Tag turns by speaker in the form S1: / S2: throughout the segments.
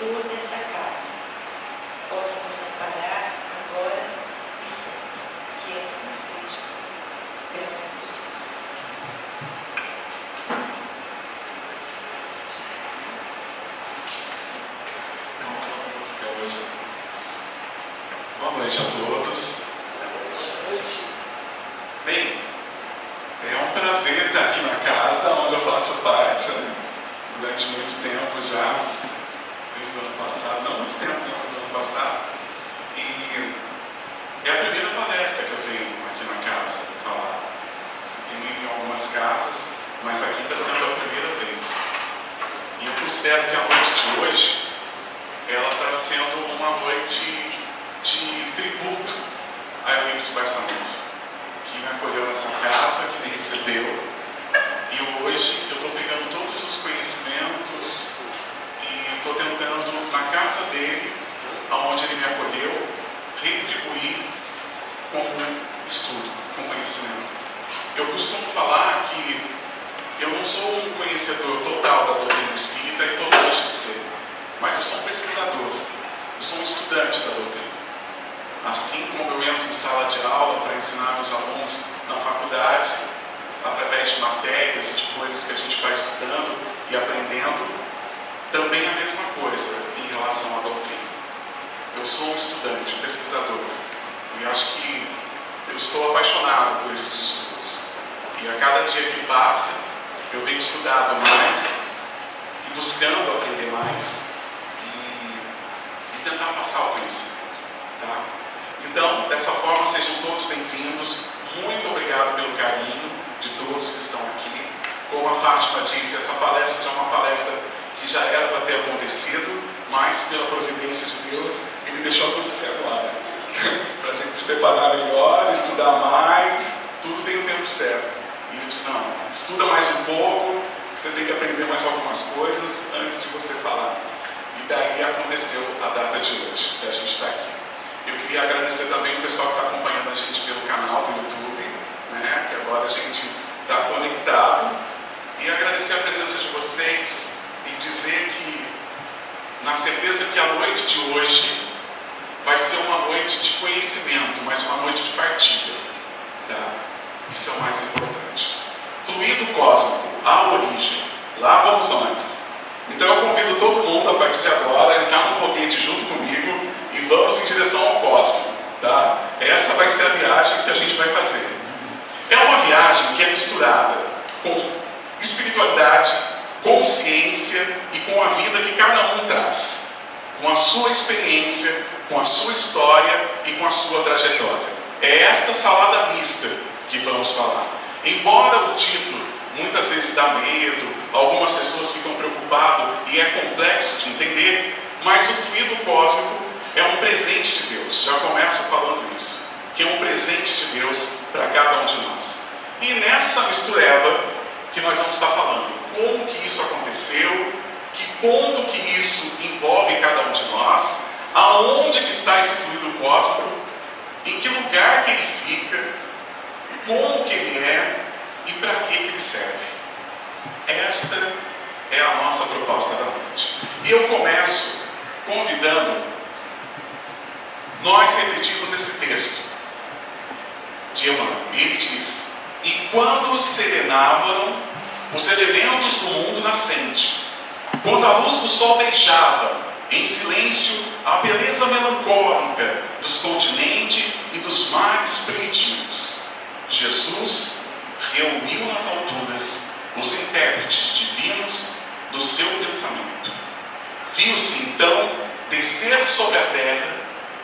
S1: mentor desta casa, possa nos amparar agora e sempre. Que assim seja. Graças a Deus.
S2: hoje. Boa noite a todos. Bem, é um prazer estar aqui na casa onde eu faço parte né? durante muito tempo já, desde o ano passado, não muito tempo, não, mas o ano passado. E é a primeira palestra que eu venho aqui na casa falar. Tenho ido em algumas casas, mas aqui está sendo a primeira vez. E eu considero que a noite de hoje ela está sendo uma noite de tributo a Eurípides Barçanufo, que me acolheu nessa casa, que me recebeu. E hoje eu estou pegando todos os conhecimentos e estou tentando, na casa dele, aonde ele me acolheu, retribuir com estudo, com conhecimento. Eu costumo falar que eu não sou um conhecedor total da doutrina espírita e estou longe de ser mas eu sou um pesquisador, eu sou um estudante da doutrina. Assim como eu entro em sala de aula para ensinar meus alunos na faculdade, através de matérias e de coisas que a gente vai estudando e aprendendo, também a mesma coisa em relação à doutrina. Eu sou um estudante, um pesquisador, e acho que eu estou apaixonado por esses estudos. E a cada dia que passa, eu venho estudando mais e buscando aprender mais e tentar passar o conhecimento. Tá? Então, dessa forma, sejam todos bem-vindos. Muito obrigado pelo carinho de todos que estão aqui. Como a Fátima disse, essa palestra já é uma palestra que já era para ter acontecido, mas pela providência de Deus, Ele deixou acontecer agora. para a gente se preparar melhor, estudar mais, tudo tem o tempo certo. Disse, não, estuda mais um pouco, você tem que aprender mais algumas coisas antes de você falar. E daí aconteceu a data de hoje, que a gente está aqui. Eu queria agradecer também o pessoal que está acompanhando a gente pelo canal do YouTube, né, que agora a gente está conectado. E agradecer a presença de vocês e dizer que, na certeza que a noite de hoje vai ser uma noite de conhecimento, mas uma noite de partilha. Isso é o mais importante. Fluido cósmico, a origem. Lá vamos nós. Então eu convido todo mundo a partir de agora a entrar no foguete junto comigo e vamos em direção ao cosmos. Tá? Essa vai ser a viagem que a gente vai fazer. É uma viagem que é misturada com espiritualidade, com ciência e com a vida que cada um traz, com a sua experiência, com a sua história e com a sua trajetória. É esta salada mista que vamos falar. Embora o título muitas vezes dá medo, algumas pessoas ficam preocupadas e é complexo de entender, mas o fluido cósmico é um presente de Deus. Já começo falando isso, que é um presente de Deus para cada um de nós. E nessa mistureba que nós vamos estar falando, como que isso aconteceu, que ponto que isso envolve cada um de nós, aonde que está esse fluido cósmico, em que lugar que ele fica, como que ele é e para que, ele serve. Esta é a nossa proposta da noite. E eu começo convidando nós repetimos esse texto de Emmanuel. Ele diz: E quando serenavam os elementos do mundo nascente, quando a luz do sol deixava em silêncio a beleza melancólica dos continentes e dos mares primitivos, Jesus reuniu nas alturas os intérpretes divinos do seu pensamento. Viu-se então descer sobre a terra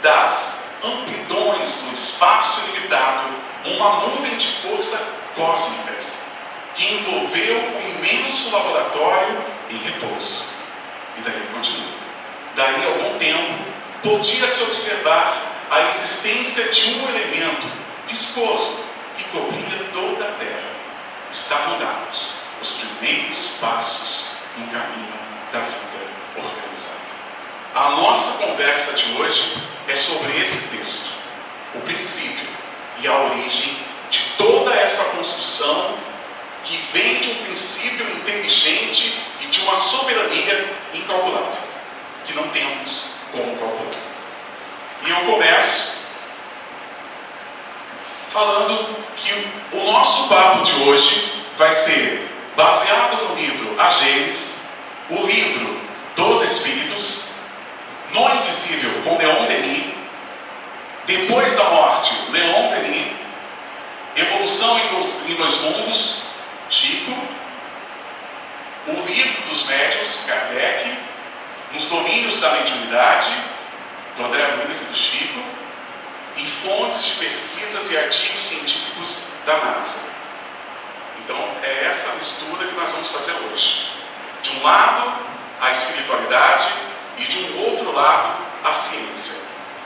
S2: das amplidões do espaço ilimitado uma nuvem de força cósmicas que envolveu o imenso laboratório em repouso. E daí ele continua. Daí algum tempo podia-se observar a existência de um elemento viscoso Estavam dados os primeiros passos no caminho da vida organizada. A nossa conversa de hoje é sobre esse texto, o princípio e a origem de toda essa construção que vem de um princípio inteligente e de uma soberania incalculável, que não temos como calcular. E eu começo falando que o nosso papo de hoje vai ser baseado no livro A Gênesis, o livro dos Espíritos, no Invisível com Leon Denis, depois da morte, Leon Denis, Evolução em Dois Mundos, Chico, o livro dos médios, Kardec, nos domínios da mediunidade, do André Luiz e do Chico, e fontes de pesquisas e artigos científicos da NASA. Então, é essa mistura que nós vamos fazer hoje. De um lado, a espiritualidade, e de um outro lado, a ciência,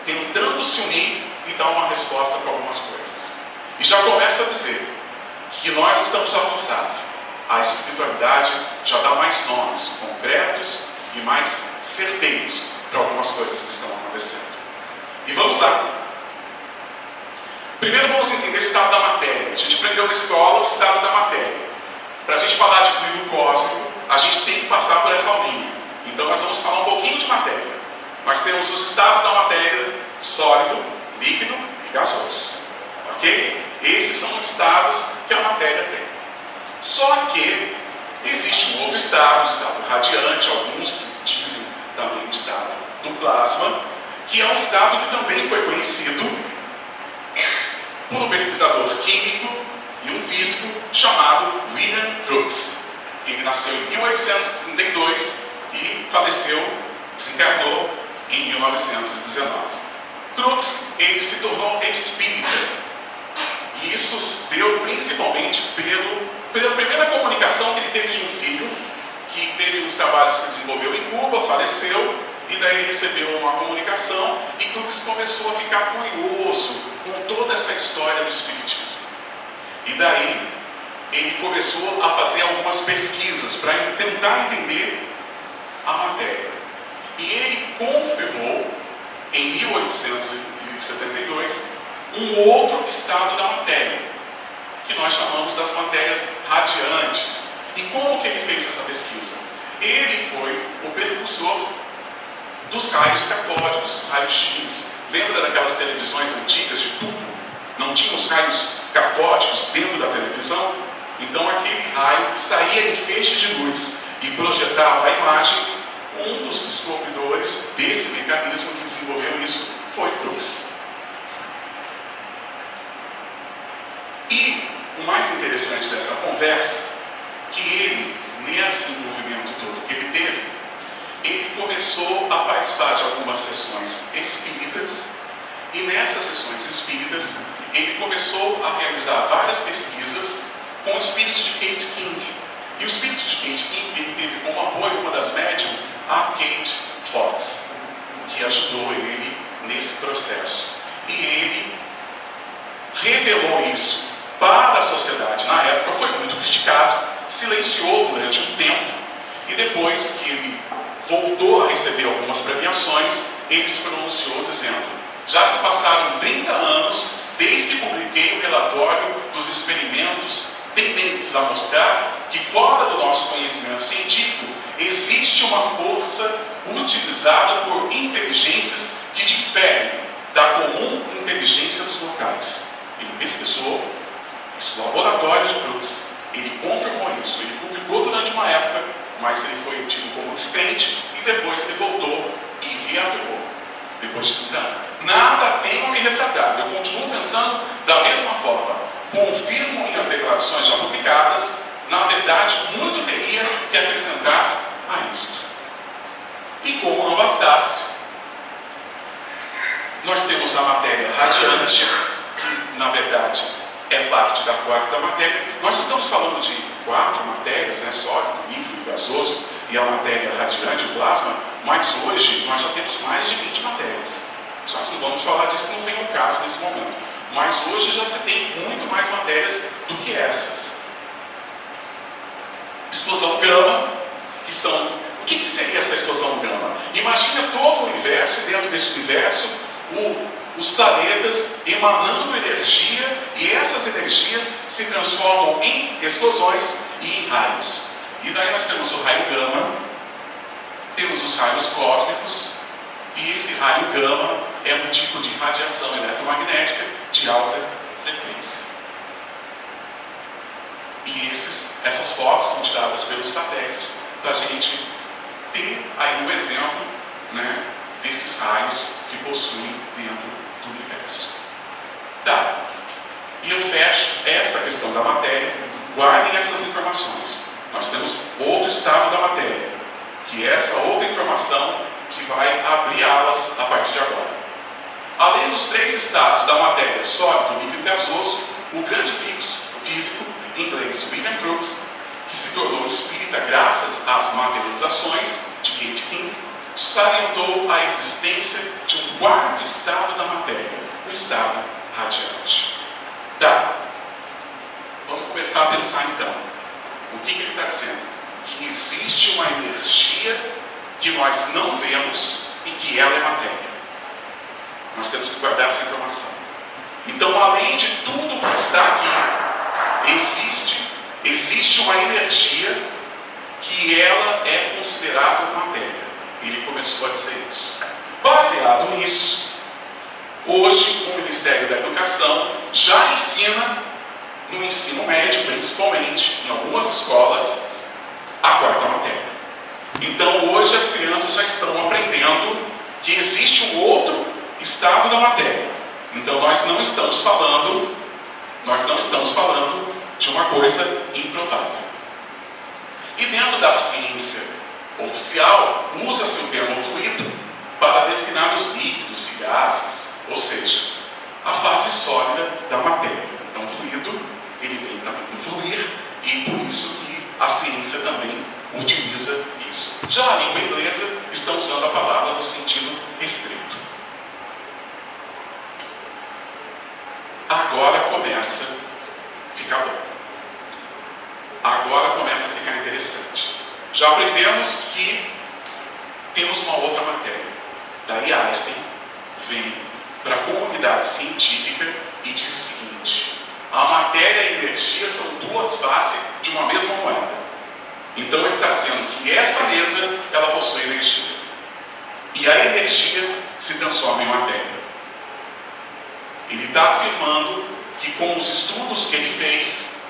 S2: tentando se unir e dar uma resposta para algumas coisas. E já começa a dizer que nós estamos avançando. A espiritualidade já dá mais nomes concretos e mais certeiros para algumas coisas que estão acontecendo. E vamos lá. Primeiro vamos entender o estado da matéria. A gente aprendeu na escola o estado da matéria. Para a gente falar de fluido cósmico, a gente tem que passar por essa linha. Então nós vamos falar um pouquinho de matéria. Nós temos os estados da matéria sólido, líquido e gasoso. Ok? Esses são os estados que a matéria tem. Só que existe um outro estado, o estado radiante, alguns dizem também o estado do plasma, que é um estado que também foi conhecido por um pesquisador químico e um físico chamado William Crookes. Ele nasceu em 1832 e faleceu, desencarnou em 1919. Crookes, ele se tornou espírita. E isso se deu principalmente pelo, pela primeira comunicação que ele teve de um filho, que teve uns trabalhos que desenvolveu em Cuba, faleceu, e daí ele recebeu uma comunicação e Crookes começou a ficar curioso toda essa história do espiritismo. E daí ele começou a fazer algumas pesquisas para tentar entender a matéria. E ele confirmou, em 1872, um outro estado da matéria, que nós chamamos das matérias radiantes. E como que ele fez essa pesquisa? Ele foi o percussor dos raios catódicos, raio-x. Lembra daquelas televisões antigas de tubo? Não tinha os raios catódicos dentro da televisão? Então aquele raio que saía em feixe de luz e projetava a imagem um dos descobridores desse mecanismo que desenvolveu isso foi Crookes. E o mais interessante dessa conversa, que ele, nesse movimento todo que ele teve, ele começou a participar de algumas sessões espíritas, e nessas sessões espíritas, ele começou a realizar várias pesquisas com o espírito de Kate King. E o espírito de Kate King, ele teve como apoio uma das médiums a Kate Fox, que ajudou ele nesse processo. E ele revelou isso para a sociedade. Na época foi muito criticado, silenciou durante um tempo, e depois que ele voltou a receber algumas premiações, ele se pronunciou dizendo: Já se passaram 30 anos desde que publiquei o relatório dos experimentos tendentes a mostrar que, fora do nosso conhecimento científico, existe uma força utilizada por inteligências que diferem da comum inteligência dos mortais. Ele pesquisou esse laboratório de Brooks, ele confirmou isso, ele publicou durante uma época, mas ele foi tido como descrente e depois ele voltou e reafirmou, depois de 30 anos. Nada a me retratar, eu continuo pensando da mesma forma, confirmo minhas declarações já publicadas, na verdade, muito teria que acrescentar a isto. E como não bastasse, nós temos a matéria radiante, que na verdade é parte da quarta matéria. Nós estamos falando de quatro matérias, né? sólido, líquido, gasoso e a matéria radiante, o plasma, mas hoje nós já temos mais de 20 matérias. Só que não vamos falar disso, não vem o caso nesse momento. Mas hoje já se tem muito mais matérias do que essas. Explosão gama, que são. O que, que seria essa explosão gama? Imagina todo o universo, dentro desse universo, o, os planetas emanando energia, e essas energias se transformam em explosões e em raios. E daí nós temos o raio gama, temos os raios cósmicos, e esse raio gama é um tipo de radiação eletromagnética de alta frequência. E esses, essas fotos são tiradas pelo satélite para a gente ter aí um exemplo né, desses raios que possuem dentro Tá. E eu fecho essa questão da matéria. Guardem essas informações. Nós temos outro estado da matéria, que é essa outra informação que vai abrir alas a partir de agora. Além dos três estados da matéria, sólido, líquido e gasoso, o grande físico inglês William Crookes, que se tornou espírita graças às materializações de Kate King, salientou a existência de um quarto estado da matéria, o estado radiante. Tá. Vamos começar a pensar então. O que, que ele está dizendo? Que existe uma energia que nós não vemos e que ela é matéria. Nós temos que guardar essa informação. Então, além de tudo que está aqui, existe, existe uma energia que ela é considerada matéria. Ele começou a dizer isso. Baseado nisso, hoje o Ministério da Educação já ensina, no ensino médio principalmente, em algumas escolas, a quarta matéria. Então hoje as crianças já estão aprendendo que existe um outro estado da matéria. Então nós não estamos falando, nós não estamos falando de uma coisa improvável. E dentro da ciência oficial, usa-se o termo fluido para designar os líquidos e gases, ou seja, a fase sólida da matéria. Então, fluido, ele vem também do fluir, e por isso que a ciência também utiliza isso. Já a língua inglesa está usando a palavra no sentido estrito. Agora começa a ficar bom. Agora começa a ficar interessante. Já aprendemos que temos uma outra matéria. Daí Einstein vem para a comunidade científica e diz o seguinte: a matéria e a energia são duas faces de uma mesma moeda. Então ele está dizendo que essa mesa ela possui energia. E a energia se transforma em matéria. Ele está afirmando que com os estudos que ele fez,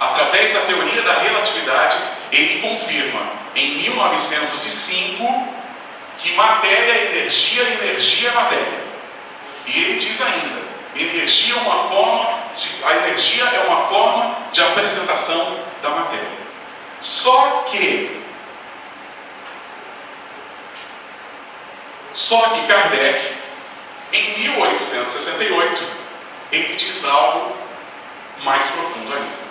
S2: através da teoria da relatividade, ele confirma em 1905 que matéria é energia, energia é matéria. E ele diz ainda, energia é uma forma de, a energia é uma forma de apresentação da matéria. Só que, só que Kardec, em 1868, ele diz algo mais profundo ainda.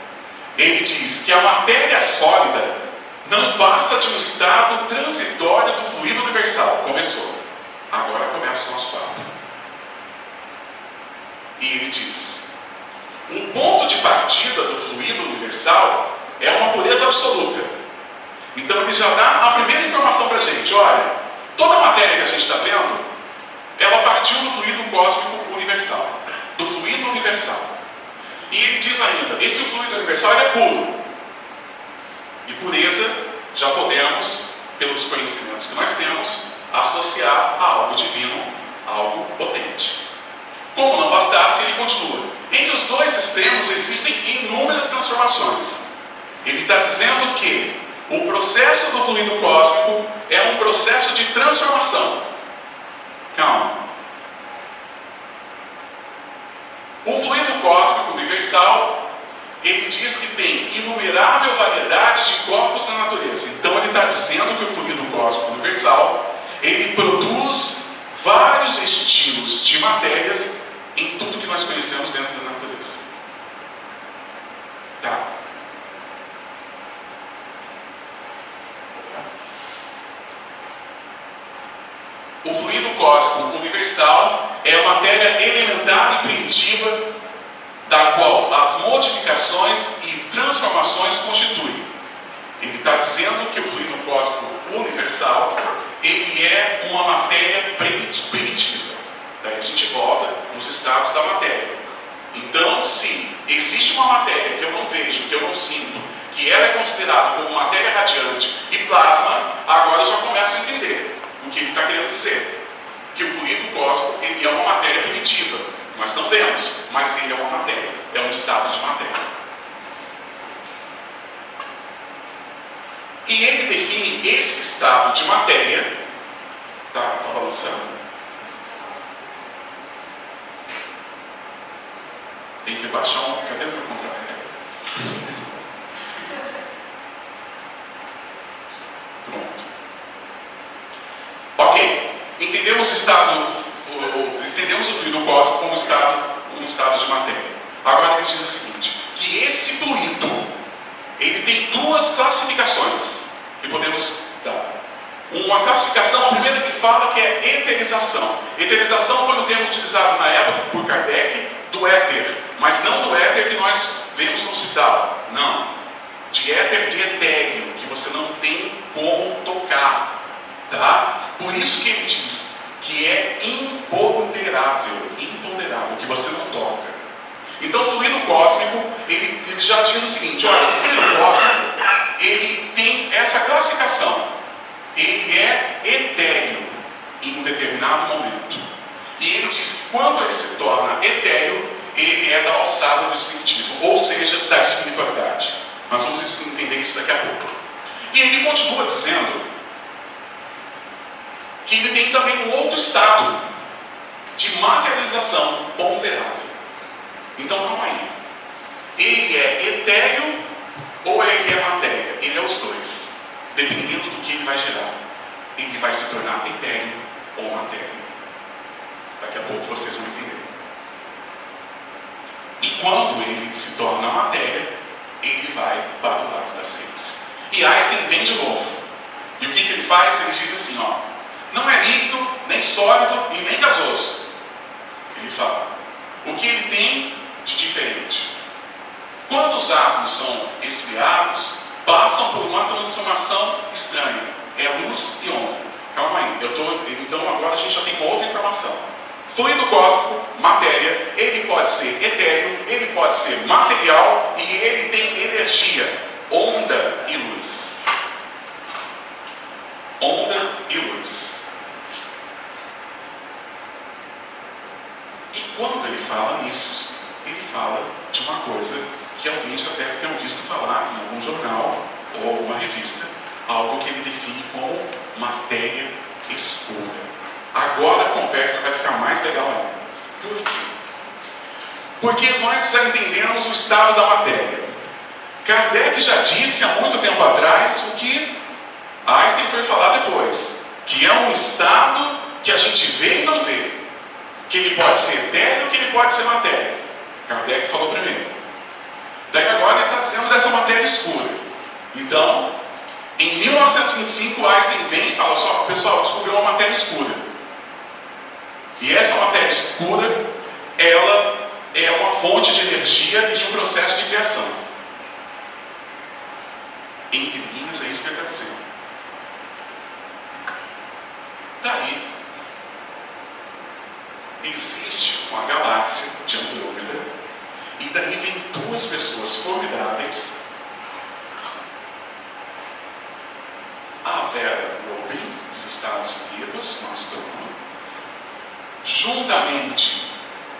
S2: Ele diz que a matéria sólida não passa de um estado transitório Agora começa o nosso papo. E ele diz: um ponto de partida do fluido universal é uma pureza absoluta. Então ele já dá a primeira informação para a gente: olha, toda a matéria que a gente está vendo, ela partiu do fluido cósmico universal, do fluido universal. E ele diz ainda: esse fluido universal é puro. E pureza já podemos, pelos conhecimentos que nós temos, associar a algo divino, algo potente. Como não bastasse, ele continua. Entre os dois extremos existem inúmeras transformações. Ele está dizendo que o processo do fluido cósmico é um processo de transformação. Calma. O fluido cósmico universal, ele diz que tem inumerável variedade de corpos na natureza. Então ele está dizendo que o fluido cósmico universal, ele produz vários estilos de matérias em tudo que nós conhecemos dentro da natureza. Tá? O fluido cósmico universal é a matéria elementar e primitiva da qual as modificações e transformações constituem. Ele está dizendo que o fluido cósmico universal ele é uma matéria primitiva. Daí a gente volta nos estados da matéria. Então, se existe uma matéria que eu não vejo, que eu não sinto, que ela é considerada como matéria radiante e plasma, agora eu já começo a entender o que ele está querendo dizer. Que o fluido cósmico ele é uma matéria primitiva. Nós não vemos, mas ele é uma matéria, é um estado de matéria. E ele define esse estado de matéria. Tá, tá balançando? Tem que baixar um. Cadê meu contra Pronto. Ok. Entendemos o estado, o, entendemos o fluido cósmico como estado, um estado de matéria. Agora ele diz o seguinte, que esse fluido, ele tem duas classificações que podemos dar. Uma classificação, a primeira que fala que é eterização. Eterização foi um termo utilizado na época por Kardec do éter, mas não do éter que nós vemos no hospital. Não. De éter de etéreo, que você não tem como tocar. Tá? Por isso que ele diz que é imponderável, imponderável, que você não toca. Então o fluido cósmico, ele, ele já diz o seguinte, olha, o fluido cósmico, ele tem essa classificação. Ele é etéreo em um determinado momento. E ele diz que quando ele se torna etéreo, ele é da alçada do espiritismo, ou seja, da espiritualidade. Nós vamos entender isso daqui a pouco. E ele continua dizendo que ele tem também um outro estado de materialização ponderável. Então, calma aí. Ele é etéreo ou ele é matéria? Ele é os dois. Dependendo do que ele vai gerar. Ele vai se tornar etéreo ou matéria. Daqui a pouco vocês vão entender. E quando ele se torna matéria, ele vai para o lado da ciência. E Einstein vem de novo. E o que, que ele faz? Ele diz assim, ó, não é líquido, nem sólido e nem gasoso. Ele fala, o que ele tem de diferente? Quando os átomos são esfriados, passam por uma transformação estranha. É luz e onda. Calma aí, eu tô, então agora a gente já tem uma outra informação. Fluido cósmico, matéria, ele pode ser etéreo, ele pode ser material e ele tem energia, onda e luz. Onda e luz. E quando ele fala nisso, ele fala de uma coisa que alguém já deve ter ouvido falar em algum jornal ou alguma revista, algo que ele define como matéria escura. Agora a conversa vai ficar mais legal ainda. Por quê? Porque nós já entendemos o estado da matéria. Kardec já disse há muito tempo atrás o que Einstein foi falar depois, que é um estado que a gente vê e não vê. Que ele pode ser etéreo, que ele pode ser matéria. Kardec falou primeiro. Daí agora ele está dizendo dessa matéria escura. Então, em 1925, Einstein vem e fala só, pessoal, descobriu uma matéria escura. E essa matéria escura, ela é uma fonte de energia e de um processo de criação. Entre linhas, é isso que ele está dizendo. Daí, existe uma galáxia de Andrômeda, e daí vem duas pessoas formidáveis. A Vera Rubin, dos Estados Unidos, uma astrônoma, juntamente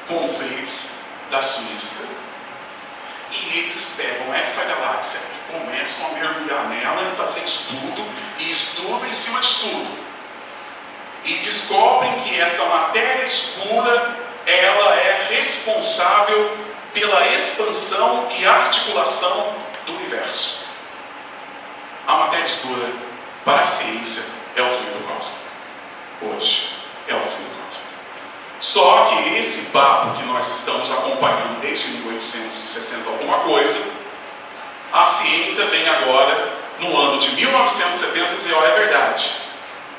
S2: com o Fritz, da Suíça, e eles pegam essa galáxia e começam a mergulhar nela e fazer estudo, e estudo em cima de estudo e descobrem que essa matéria escura ela é responsável pela expansão e articulação do universo. A matéria escura para a ciência é o fluido cósmico. Hoje é o fluido cósmico. Só que esse papo que nós estamos acompanhando desde 1860 alguma coisa, a ciência vem agora no ano de 1970 dizer, ó, oh, é verdade.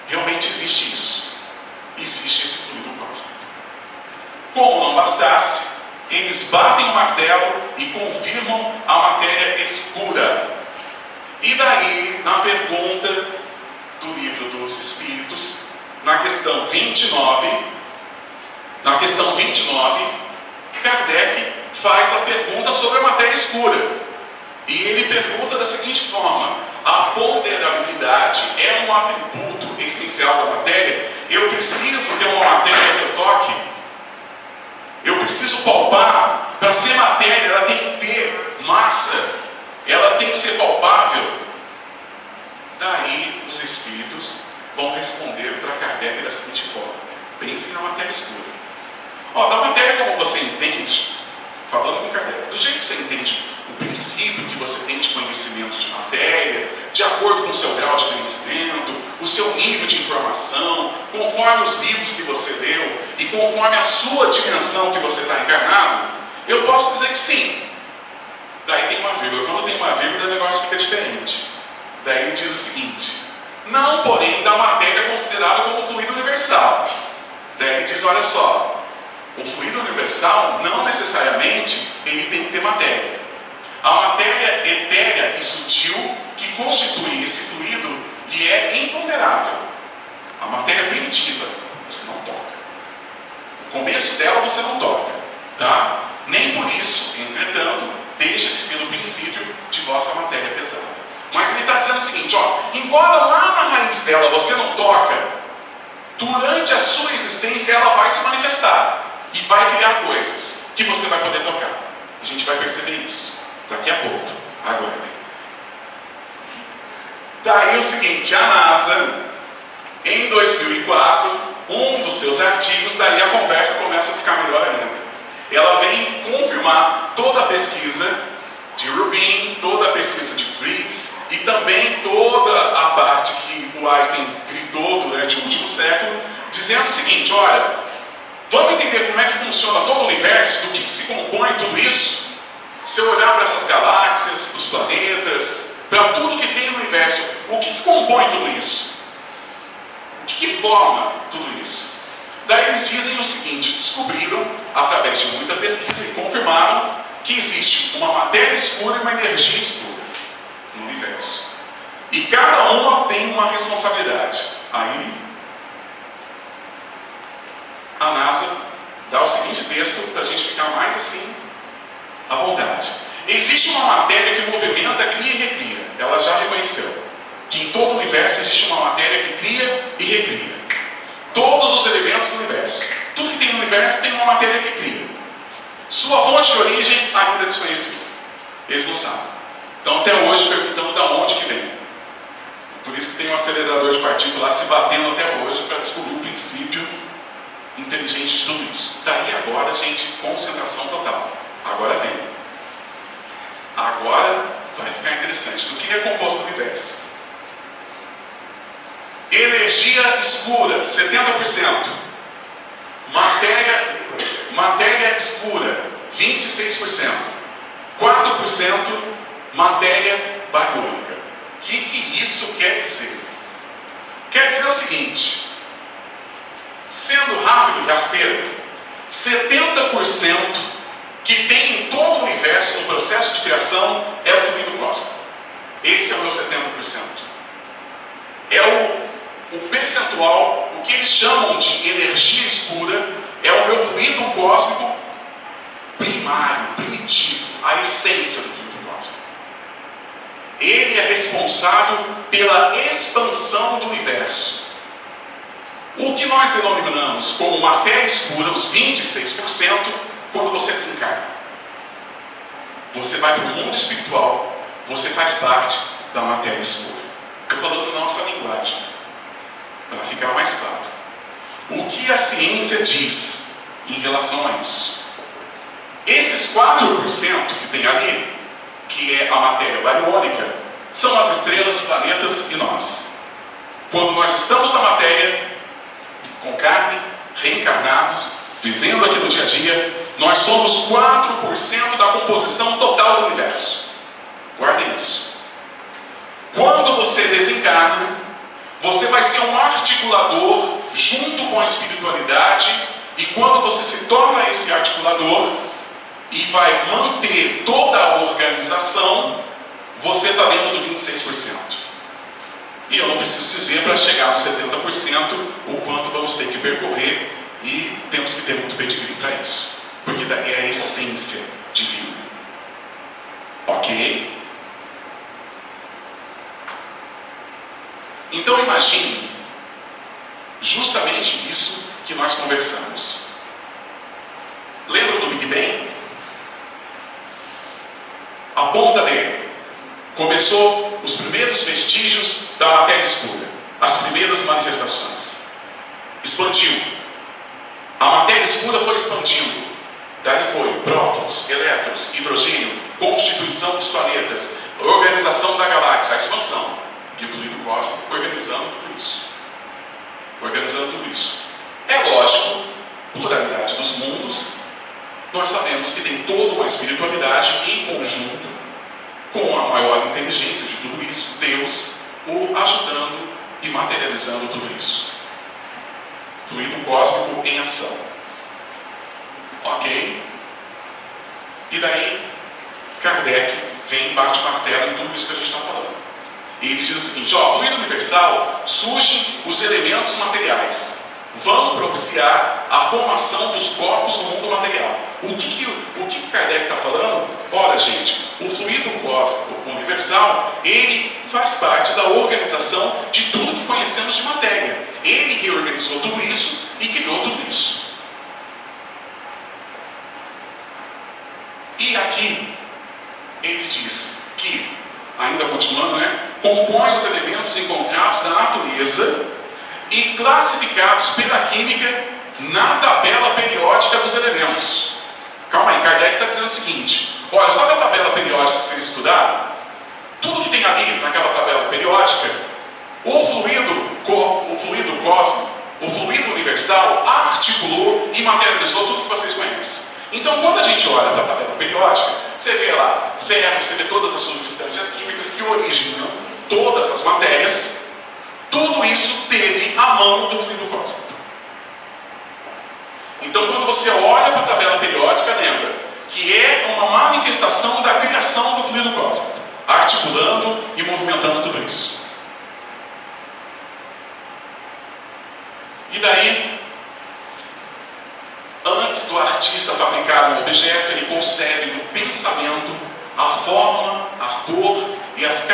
S2: Realmente existe isso. Existe esse fluido cósmico. Como não bastasse, eles batem o martelo e confirmam a matéria escura. E daí, na pergunta do livro dos Espíritos, na questão 29, na questão 29, Kardec faz a pergunta sobre a matéria escura. E ele pergunta da seguinte forma: a ponderabilidade é um atributo essencial da matéria? Eu preciso ter uma matéria que eu toque? Eu preciso palpar? Para ser matéria, ela tem que ter massa, ela tem que ser palpável. Daí os espíritos vão responder para Kardec da seguinte forma: pense na matéria escura. Ó, da matéria como você entende, falando com Kardec, do jeito que você entende o princípio que você tem de conhecimento de matéria, de acordo com o seu grau de conhecimento, o seu nível de informação, conforme os livros que você leu e conforme a sua dimensão que você está encarnado, eu posso dizer que sim. Daí tem uma vírgula. Quando tem uma vírgula, o negócio fica diferente. Daí ele diz o seguinte: não, porém, da matéria considerada como fluido universal. Daí ele diz: olha só, o fluido universal não necessariamente ele tem que ter matéria. A matéria etérea e sutil que constitui esse fluido lhe é imponderável. A matéria primitiva, você não toca. O começo dela você não toca, tá? Nem por isso, entretanto, deixa de ser o princípio de vossa matéria pesada. Mas ele está dizendo o seguinte, ó, embora lá na raiz dela você não toca, durante a sua existência ela vai se manifestar e vai criar coisas que você vai poder tocar. A gente vai perceber isso. Daqui a pouco. Aguardem. Daí o seguinte, a NASA, em 2004, um dos seus artigos, daí a conversa começa a ficar melhor ainda. Ela vem confirmar toda a pesquisa de Rubin, toda a pesquisa de Fritz e também toda a parte que o Einstein gritou durante o último século, dizendo o seguinte: olha, vamos entender como é que funciona todo o universo, do que, que se compõe tudo isso. Se eu olhar para essas galáxias, os planetas, para tudo que tem no universo, o que, que compõe tudo isso? O que, que forma tudo isso? Daí eles dizem o seguinte: descobriram, através de muita pesquisa, e confirmaram que existe uma matéria escura e uma energia escura no universo. E cada uma tem uma responsabilidade. Aí, a NASA dá o seguinte texto para a gente ficar mais assim à vontade. Existe uma matéria que movimenta, cria e recria. Ela já reconheceu que em todo o universo existe uma matéria que cria e recria. Todos os elementos do universo. Tudo que tem no universo tem uma matéria que cria. Sua fonte de origem ainda é desconhecida. Eles não sabem. Então até hoje perguntando de onde que vem. Por isso que tem um acelerador de partículas se batendo até hoje para descobrir o princípio inteligente de tudo isso. Daí agora, gente, concentração total. Agora vem. Agora vai ficar interessante. Do que é composto o universo? Energia escura, 70%. Matéria, matéria escura, 26%. 4% matéria bariônica. O que, que isso quer dizer? Quer dizer o seguinte: sendo rápido e rasteiro, 70% que tem em todo o universo, no processo de criação, é o fluido cósmico. Esse é o meu 70%. É o, o percentual, o que eles chamam de energia escura, é o meu fluido cósmico primário, primitivo, a essência do fluido cósmico. Ele é responsável pela expansão do universo. O que nós denominamos como matéria escura, os 26%, quando você desencarna. Você vai para o mundo espiritual, você faz parte da matéria escura. Estou falando nossa linguagem, para ficar mais claro. O que a ciência diz em relação a isso? Esses 4% que tem ali, que é a matéria bariônica, são as estrelas, planetas e nós. Quando nós estamos na matéria, com carne, reencarnados, vivendo aqui no dia a dia, nós somos 4% da composição total do universo. Guardem isso. Quando você desencarna, você vai ser um articulador junto com a espiritualidade, e quando você se torna esse articulador e vai manter toda a organização, você está dentro do 26%. E eu não preciso dizer para chegar nos 70% o quanto vamos ter que percorrer e temos que ter muito pedigree para isso. Porque daí é a essência divina. Ok? Então imagine justamente isso que nós conversamos. Lembram do Big Bang? A ponta dele começou os primeiros vestígios da matéria escura, as primeiras manifestações. Expandiu. A matéria escura foi expandindo. Daí foi prótons, elétrons, hidrogênio, constituição dos planetas, organização da galáxia, a expansão. E o fluido cósmico organizando tudo isso. Organizando tudo isso. É lógico, pluralidade dos mundos, nós sabemos que tem toda uma espiritualidade em conjunto com a maior inteligência de tudo isso, Deus o ajudando e materializando tudo isso. Fluido cósmico em ação. Ok? E daí, Kardec vem e bate o martelo em tudo isso que a gente está falando. E ele diz o seguinte: ó, fluido universal surgem os elementos materiais vão propiciar a formação dos corpos no mundo material. O que, que o que Kardec está falando? Olha, gente, o fluido cósmico universal, ele faz parte da organização de tudo que conhecemos de matéria. Ele reorganizou tudo isso e criou tudo isso. E aqui, ele diz que, ainda continuando, né, compõe os elementos encontrados na natureza e classificados pela química na tabela periódica dos elementos. Calma aí, Kardec está dizendo o seguinte: olha, sabe a tabela periódica que vocês estudaram? Tudo que tem ali naquela tabela periódica, o fluido, o fluido cósmico, o fluido universal articulou e materializou tudo que vocês conhecem. Então, quando a gente olha para a tabela periódica, você vê lá ferro, você vê todas as substâncias químicas que originam todas as matérias tudo isso teve a mão do fluido cósmico. Então, quando você olha para a tabela periódica, lembra que é uma manifestação da criação do fluido cósmico, articulando e movimentando tudo isso. E daí, antes do artista fabricar um objeto, ele concebe no pensamento a forma, a cor e as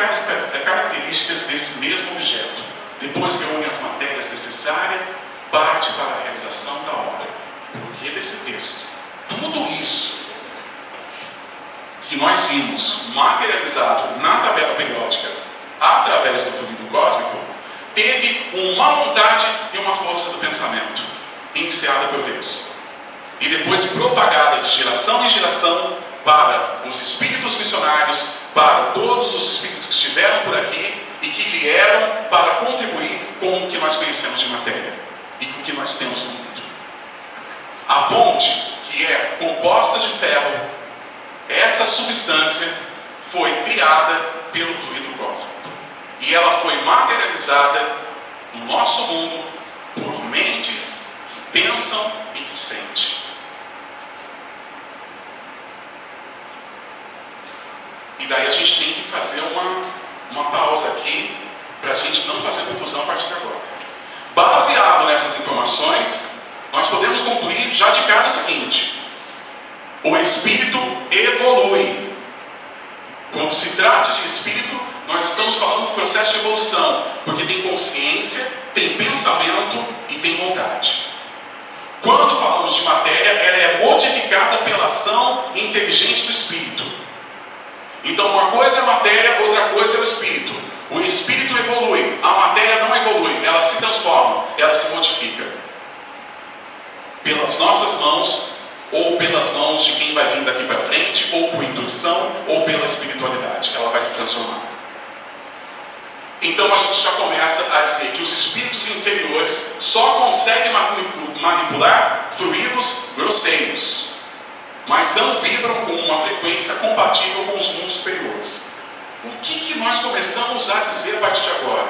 S2: características desse mesmo objeto. Depois reúne as matérias necessárias, parte para a realização da obra. Porque desse texto, tudo isso que nós vimos materializado na tabela periódica através do fluido cósmico, teve uma vontade e uma força do pensamento, iniciada por Deus. E depois propagada de geração em geração para os espíritos missionários, para todos os espíritos que estiveram por aqui e que vieram para contribuir com o que nós conhecemos de matéria e com o que nós temos no mundo. A ponte, que é composta de ferro, essa substância foi criada pelo fluido cósmico. E ela foi materializada no nosso mundo por mentes que pensam e que sentem. E daí a gente tem que fazer uma, uma pausa aqui para a gente não fazer confusão a partir de agora. Baseado nessas informações, nós podemos concluir já de cara o seguinte: o espírito evolui. Quando se trata de espírito, nós estamos falando do processo de evolução, porque tem consciência, tem pensamento e tem vontade. Quando falamos de matéria, ela é modificada pela ação inteligente do espírito. Então, uma coisa é a matéria, outra coisa é o espírito. O espírito evolui, a matéria não evolui, ela se transforma, ela se modifica. Pelas nossas mãos, ou pelas mãos de quem vai vir daqui para frente, ou por intuição, ou pela espiritualidade, ela vai se transformar. Então a gente já começa a dizer que os espíritos inferiores só conseguem manipular fluidos grosseiros, mas não vibram com uma frequência compatível com os mundos superiores. O que, que nós começamos a dizer a partir de agora?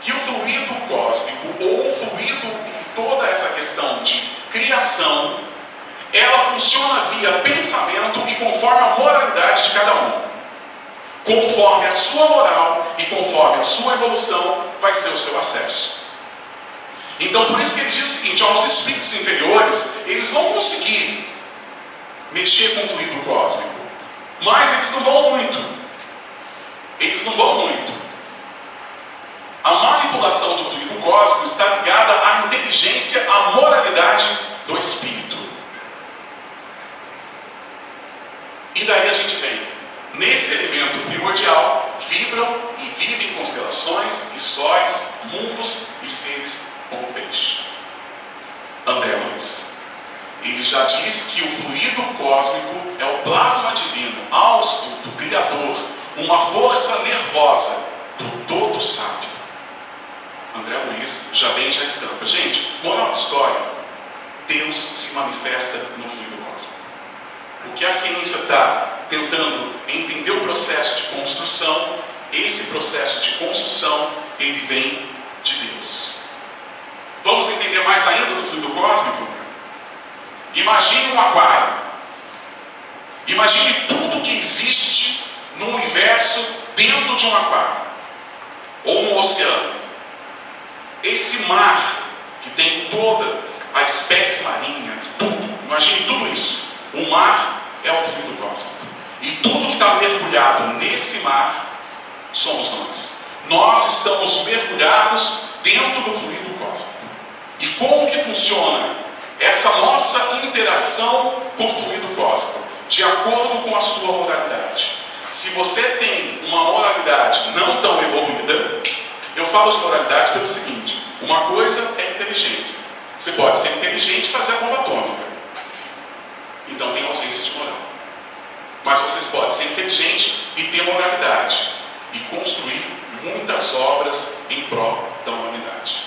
S2: Que o fluido cósmico, ou o fluido em toda essa questão de criação, ela funciona via pensamento e conforme a moralidade de cada um. Conforme a sua moral e conforme a sua evolução, vai ser o seu acesso. Então, por isso que ele diz o seguinte: ó, os espíritos inferiores, eles vão conseguir mexer com o fluido cósmico, mas eles não vão muito. Eles não vão muito. A manipulação do fluido cósmico está ligada à inteligência, à moralidade do espírito. E daí a gente vem nesse elemento primordial, vibram e vivem constelações e sóis, mundos e seres como peixe. André Luiz. Ele já diz que o fluido cósmico é o plasma divino, austo do Criador, uma força nervosa do todo sábio. André Luiz já vem já estampa. Gente, moral da história, Deus se manifesta no fluido cósmico. O que a ciência está tentando entender o processo de construção, esse processo de construção, ele vem de Deus. Vamos entender mais ainda do fluido cósmico? Imagine um aquário. Imagine tudo que existe no universo dentro de um aquário ou um oceano. Esse mar que tem toda a espécie marinha, tudo. Imagine tudo isso. O mar é o fluido cósmico. E tudo que está mergulhado nesse mar somos nós. Nós estamos mergulhados dentro do fluido cósmico. E como que funciona essa nossa interação com o fluido cósmico? De acordo com a sua moralidade. Se você tem uma moralidade não tão evoluída, eu falo de moralidade pelo seguinte: uma coisa é inteligência. Você pode ser inteligente e fazer a bomba atômica. Então tem ausência de moral. Mas você pode ser inteligente e ter moralidade e construir muitas obras em prol da humanidade.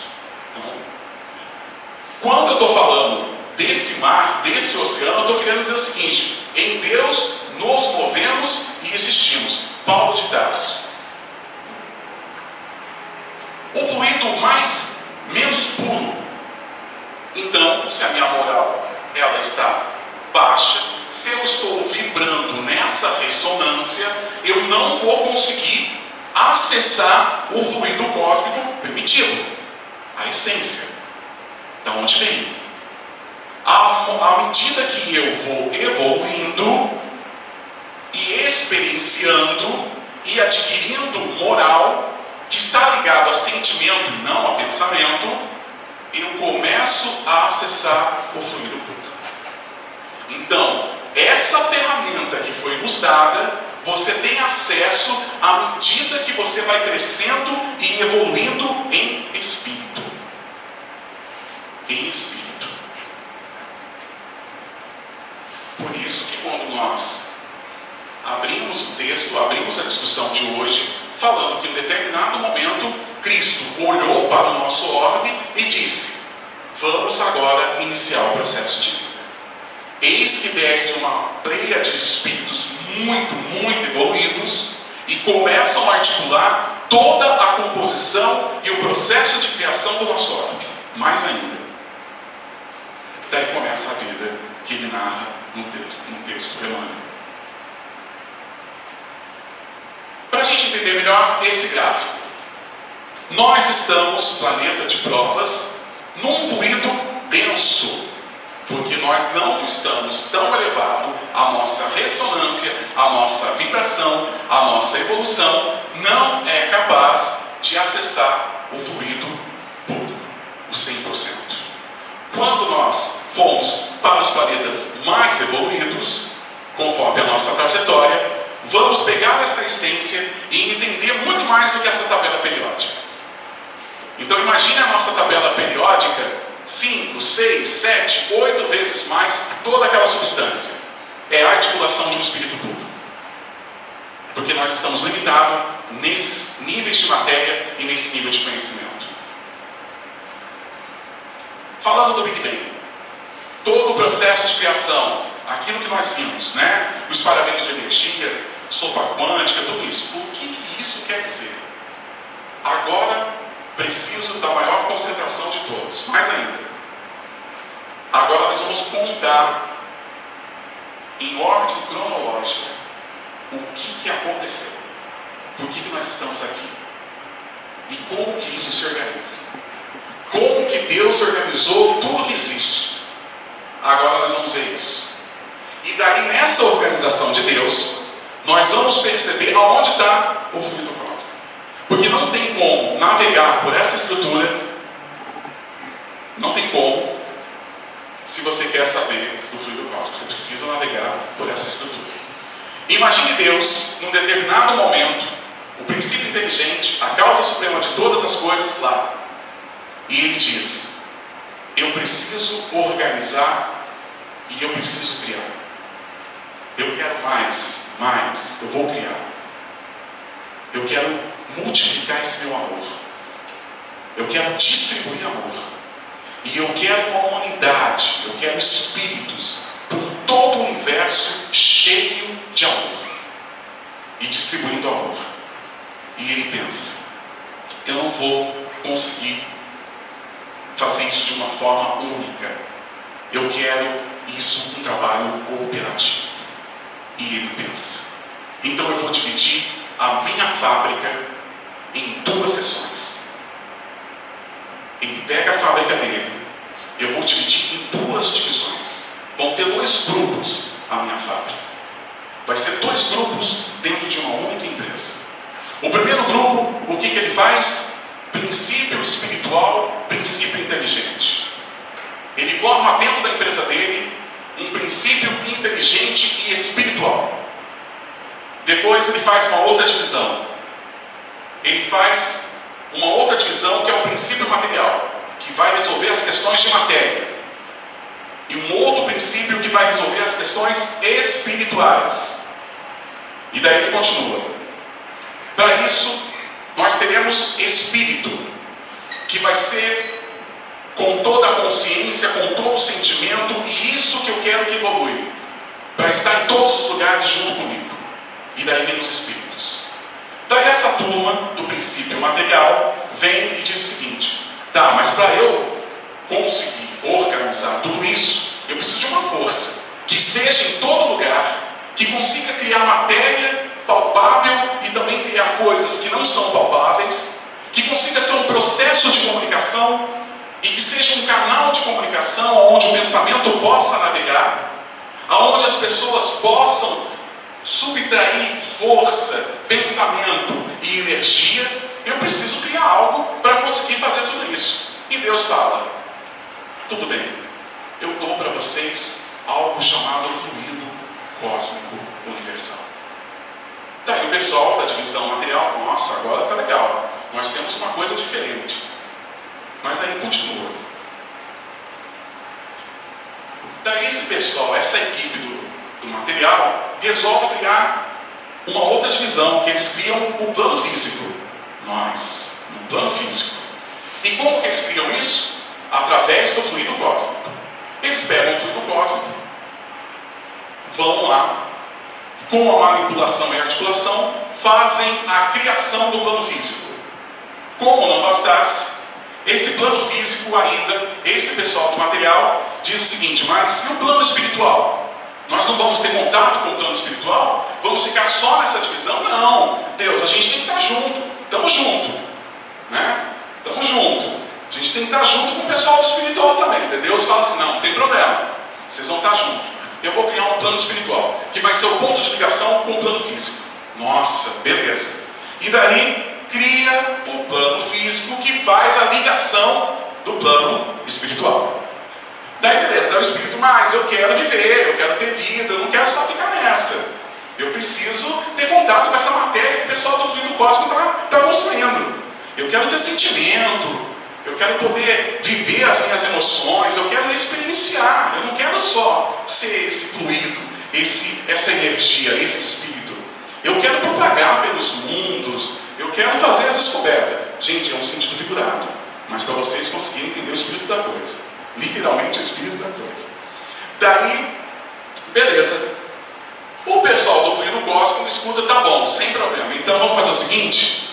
S2: Então, quando eu estou falando desse mar, desse oceano, eu estou querendo dizer o seguinte: em Deus nos movemos e existimos. Paulo de Tarso. O fluido mais menos puro. Então, se a minha moral ela está baixa, se eu estou vibrando nessa ressonância, eu não vou conseguir acessar o fluido cósmico primitivo, a essência, da onde vem. À, medida que eu vou evoluindo e experienciando e adquirindo moral, que está ligado a sentimento e não a pensamento, eu começo a acessar o fluido puro. Então, essa ferramenta que foi nos dada, você tem acesso à medida que você vai crescendo e evoluindo em espírito. Em espírito. Por isso que quando nós abrimos o texto, abrimos a discussão de hoje, falando que em determinado momento Cristo olhou para o nosso orbe e disse: Vamos agora iniciar o processo de vida. Eis que desce uma pleia de espíritos muito, muito evoluídos e começam a articular toda a composição e o processo de criação do nosso orbe. Mais ainda. Daí começa a vida que ele narra no texto, no texto. Para a gente entender melhor esse gráfico, nós estamos, planeta de provas, num fluido denso, porque nós não estamos tão elevados, a nossa ressonância, a nossa vibração, a nossa evolução não é capaz de acessar o fluido puro, o 100%. Quando nós fomos para os planetas mais evoluídos, conforme a nossa trajetória, vamos pegar essa essência e entender muito mais do que essa tabela periódica. Então imagine a nossa tabela periódica, 5, 6, 7, 8 vezes mais toda aquela substância. É a articulação de um espírito puro. Porque nós estamos limitados nesses níveis de matéria e nesse nível de conhecimento. Falando do Big Bang, todo o processo de criação, aquilo que nós vimos, né? O espalhamento de energia, sopa quântica, tudo isso. O que, que isso quer dizer? Agora preciso da maior concentração de todos. Mais ainda. Agora nós vamos contar em ordem cronológica o que, que aconteceu. Por que, que nós estamos aqui? E como que isso se organiza? Como que Deus organizou tudo que existe? Agora nós vamos ver isso. E daí nessa organização de Deus, nós vamos perceber aonde está o fluido cósmico. Porque não tem como navegar por essa estrutura, não tem como, se você quer saber do fluido cósmico. Você precisa navegar por essa estrutura. Imagine Deus, num determinado momento, o princípio inteligente, a causa suprema de todas as coisas lá. E ele diz: Eu preciso organizar e eu preciso criar. Eu quero mais, mais, eu vou criar. Eu quero multiplicar esse meu amor. Eu quero distribuir amor. E eu quero uma humanidade, eu quero espíritos por todo o universo cheio de amor. E distribuindo amor. E ele pensa: eu não vou conseguir fazer isso de uma forma única. Eu quero isso um trabalho cooperativo. E ele pensa: então eu vou dividir a minha fábrica em duas sessões. Ele pega a fábrica dele, eu vou dividir em duas divisões. Vão ter dois grupos a minha fábrica. Vai ser dois grupos dentro de uma única empresa. O primeiro grupo, o que, que ele faz? Princípio espiritual, princípio inteligente. Ele forma dentro da empresa dele um princípio inteligente e espiritual. Depois ele faz uma outra divisão. Ele faz uma outra divisão que é o princípio material, que vai resolver as questões de matéria. E um outro princípio que vai resolver as questões espirituais. E daí ele continua. Para isso, nós teremos espírito, que vai ser com toda a consciência, com todo o sentimento, e isso que eu quero que evolua, para estar em todos os lugares junto comigo. E daí vem os espíritos. Daí essa turma do princípio material vem e diz o seguinte: tá, mas para eu conseguir organizar tudo isso, eu preciso de uma força que seja em todo lugar, que consiga criar matéria palpável e também criar coisas que não são palpáveis, que consiga ser um processo de comunicação e que seja um canal de comunicação onde o pensamento possa navegar, aonde as pessoas possam subtrair força, pensamento e energia, eu preciso criar algo para conseguir fazer tudo isso. E Deus fala: tudo bem, eu dou para vocês algo chamado fluido cósmico universal. Daí o pessoal da divisão material, nossa, agora tá legal. Nós temos uma coisa diferente. Mas aí continua. Daí esse pessoal, essa equipe do, do material, resolve criar uma outra divisão, que eles criam o plano físico. Nós, no plano físico. E como que eles criam isso? Através do fluido cósmico. Eles pegam o fluido cósmico, vão lá, com a manipulação e articulação, fazem a criação do plano físico. Como não bastasse, Esse plano físico ainda, esse pessoal do material, diz o seguinte, mas e o plano espiritual? Nós não vamos ter contato com o plano espiritual? Vamos ficar só nessa divisão? Não. Deus, a gente tem que estar junto. Estamos junto. Né? Estamos junto. A gente tem que estar junto com o pessoal do espiritual também. Deus fala assim, não, não tem problema. Vocês vão estar junto. Eu vou criar um plano espiritual, que vai ser o ponto de ligação com o plano físico. Nossa, beleza. E daí cria o plano físico que faz a ligação do plano espiritual. Daí beleza, dá o espírito, mas eu quero viver, eu quero ter vida, eu não quero só ficar nessa. Eu preciso ter contato com essa matéria que o pessoal do fluido cósmico está tá construindo. Eu quero ter sentimento, eu quero poder viver as minhas emoções, eu quero experienciar, eu não quero só ser esse fluido, esse, essa energia, esse espírito. Eu quero propagar pelos mundos, eu quero fazer as descobertas. Gente, é um sentido figurado, mas para vocês conseguirem entender o espírito da coisa. Literalmente o espírito da coisa. Daí, beleza. O pessoal do fluido cósmico escuta, tá bom, sem problema. Então vamos fazer o seguinte: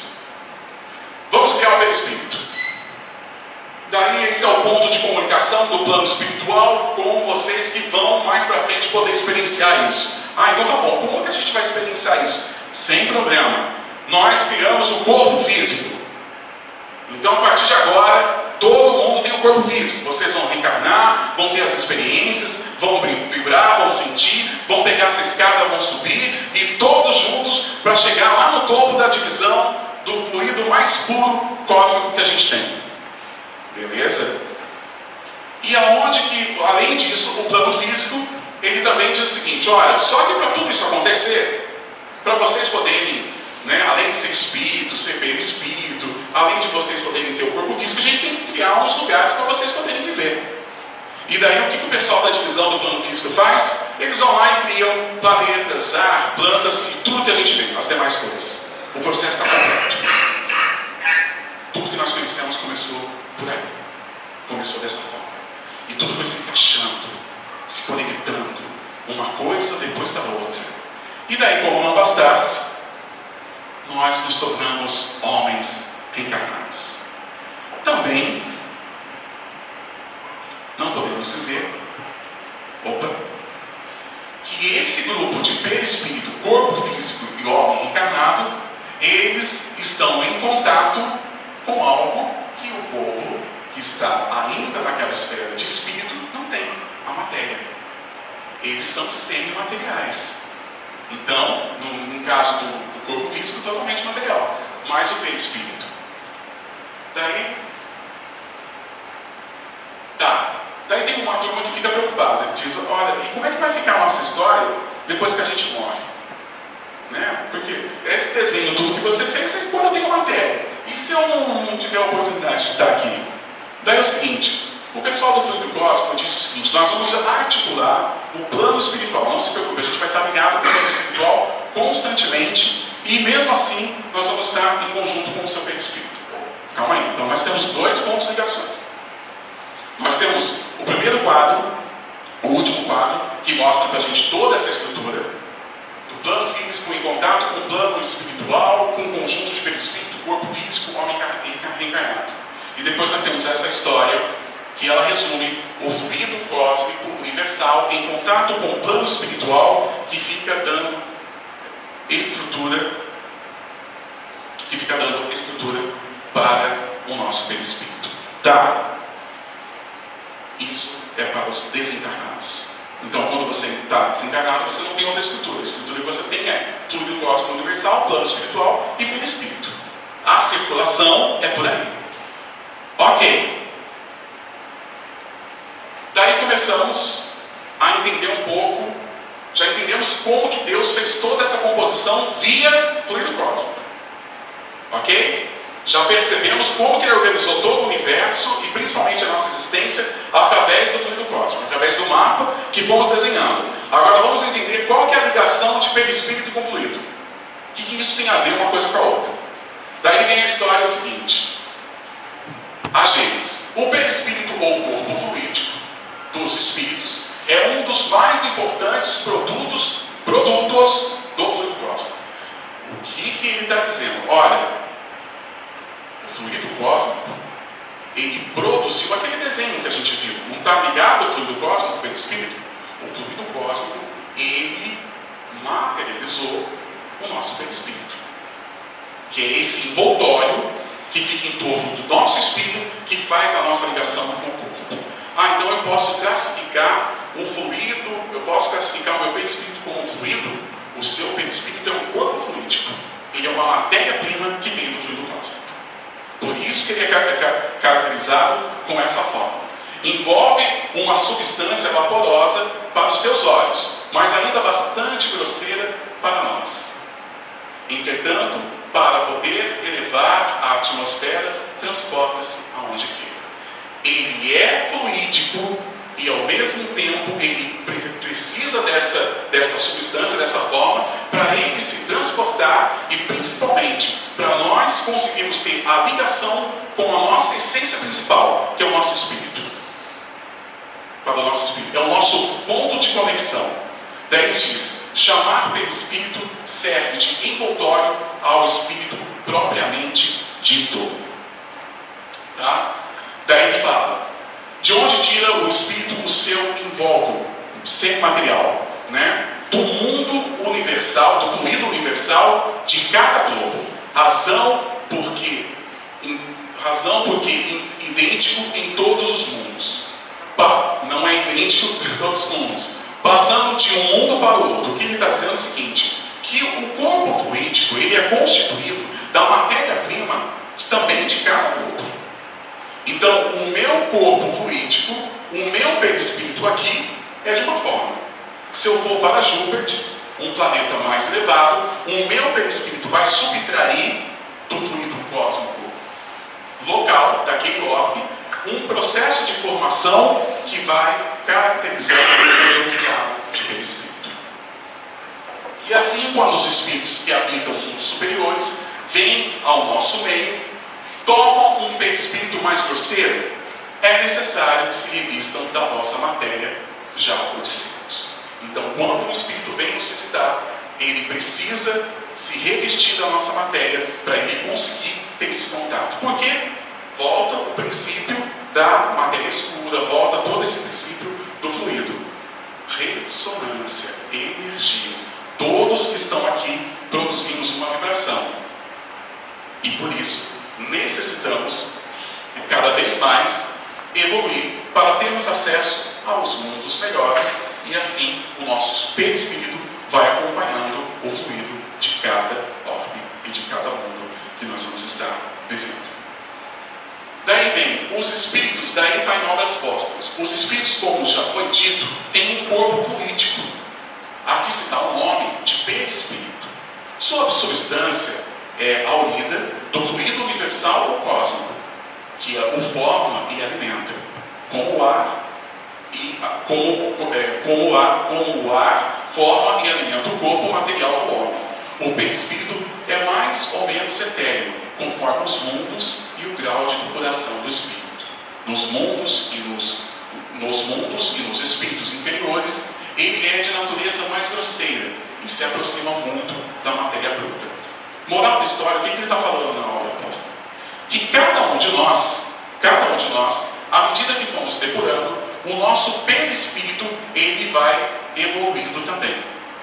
S2: vamos criar o perispírito. Daí esse é o ponto de comunicação do plano espiritual com vocês que vão mais para frente poder experienciar isso. Ah, então tá bom, como que a gente vai experienciar isso? Sem problema. Nós criamos o corpo físico. Então a partir de agora, Todo mundo tem um corpo físico. Vocês vão reencarnar, vão ter as experiências, vão vibrar, vão sentir, vão pegar essa escada, vão subir e todos juntos para chegar lá no topo da divisão do fluido mais puro cósmico que a gente tem. Beleza? E aonde que, além disso, o plano físico, ele também diz o seguinte: olha, só que para tudo isso acontecer, para vocês poderem, né, além de ser espírito, ser perispírito, além de vocês poderem ter o corpo físico, a gente tem que criar uns lugares para vocês poderem viver. E daí o que, o pessoal da divisão do plano físico faz? Eles vão lá e criam planetas, ar, plantas e tudo que a gente vê, as demais coisas. O processo está completo. Tudo que nós conhecemos começou por aí. Começou dessa forma. E tudo foi se encaixando, se conectando, uma coisa depois da outra. E daí, como não bastasse, nós nos tornamos homens reencarnados. Também, não podemos dizer, opa, que esse grupo de perispírito, corpo físico e homem reencarnado, eles estão em contato com algo que o povo está ainda naquela esfera de espírito não tem, a matéria. Eles são semimateriais. Então, no, no caso do, do corpo físico, totalmente material. Mas o perispírito Daí, tá. Daí tem uma turma que fica preocupada, diz, olha, e como é que vai ficar a nossa história depois que a gente morre? Né? Porque esse desenho, tudo que você fez, é quando eu tenho matéria. E se eu não, não tiver a oportunidade de estar aqui? Daí é o seguinte, o pessoal do Fluido Cósmico disse o seguinte, nós vamos articular o plano espiritual. Não se preocupe, a gente vai estar ligado com o plano espiritual constantemente e mesmo assim nós vamos estar em conjunto com o seu perispírito. Calma aí. Então nós temos dois pontos de ligações. Nós temos o primeiro quadro, o último quadro, que mostra para a gente toda essa estrutura do plano físico em contato com o plano espiritual, com o conjunto de perispírito, corpo físico, homem reencarnado. E depois nós temos essa história que ela resume o fluido cósmico universal em contato com o plano espiritual que fica dando estrutura, que fica dando estrutura para o nosso perispírito. Tá? Isso é para os desencarnados. Então, quando você está desencarnado, você não tem outra estrutura. A estrutura que você tem é fluido cósmico universal, plano espiritual e perispírito. A circulação é por aí. Ok. Daí começamos a entender um pouco, já entendemos como que Deus fez toda essa composição via fluido cósmico. Ok? Já percebemos como que ele organizou todo o universo e principalmente a nossa existência através do fluido cósmico, através do mapa que fomos desenhando. Agora vamos entender qual que é a ligação de perispírito com fluido. O que, que isso tem a ver uma coisa com a outra? Daí vem a história seguinte. A Gênesis. O perispírito ou corpo fluídico dos espíritos é um dos mais importantes produtos, produtos do fluido cósmico. O que, que ele está dizendo? Olha, fluido cósmico, ele produziu aquele desenho que a gente viu. Não está ligado ao fluido cósmico pelo Espírito? O fluido cósmico, ele materializou o nosso perispírito. Que é esse envoltório que fica em torno do nosso espírito, que faz a nossa ligação com o corpo. Ah, então eu posso classificar o fluido, eu posso classificar o meu perispírito como um fluido? O seu perispírito é um corpo fluídico. Ele é uma matéria-prima que vem do fluido cósmico. Por isso que ele é caracterizado com essa forma. Envolve uma substância vaporosa para os teus olhos, mas ainda bastante grosseira para nós. Entretanto, para poder elevar a atmosfera, transporta-se aonde quer. Ele é fluídico e ao mesmo tempo ele precisa dessa, dessa substância, dessa forma, para ele se transportar e principalmente para nós conseguirmos ter a ligação com a nossa essência principal, que é o nosso espírito. Para o nosso espírito. É o nosso ponto de conexão. Daí diz: chamar pelo espírito serve de envoltório ao espírito propriamente dito. Tá? Daí ele fala: de onde tira o espírito o seu invólucro, sem material, né? Do mundo universal, do fluido universal de cada globo. Razão porque, razão porque idêntico em todos os mundos. não é idêntico em todos os mundos. Passando de um mundo para o outro. O que ele está dizendo é o seguinte: que o corpo fluídico ele é constituído da matéria-prima também de cada globo. Então, o meu corpo fluídico, o meu perispírito aqui, é de uma forma. Se eu for para Júpiter, um planeta mais elevado, o meu perispírito vai subtrair do fluido cósmico local, daquele orbe, um processo de formação que vai caracterizar o meu estado de perispírito. E assim, quando os espíritos que habitam mundos superiores vêm ao nosso meio, tomam um perispírito mais grosseiro, é necessário que se revistam da vossa matéria já odisseiros. Então, quando o Espírito vem nos visitar, ele precisa se revestir da nossa matéria para ele conseguir ter esse contato. Porque volta o princípio da matéria escura, volta todo esse princípio do fluido. Ressonância, energia. Todos que estão aqui produzimos uma vibração. E por isso, necessitamos cada vez mais evoluir para termos acesso aos mundos melhores e assim o nosso perispírito vai acompanhando o fluido de cada orbe e de cada mundo que nós vamos estar vivendo. Daí vem os espíritos, daí está em obras. Os espíritos, como já foi dito, têm um corpo fluídico. Aqui se dá o nome de perispírito. Sua substância é aurida do fluido universal ou cósmico, que o forma e alimenta, como o ar e como, é, como, o ar, como o ar forma e alimenta o corpo material do homem. O perispírito é mais ou menos etéreo, conforme os mundos e o grau de depuração do espírito. Nos mundos e nos, nos mundos e nos espíritos inferiores, ele é de natureza mais grosseira e se aproxima muito da matéria bruta. Moral da história, o que ele está falando na obra apóstola? Que cada um de nós, cada um de nós, à medida que fomos depurando, o nosso perispírito, ele vai evoluindo também,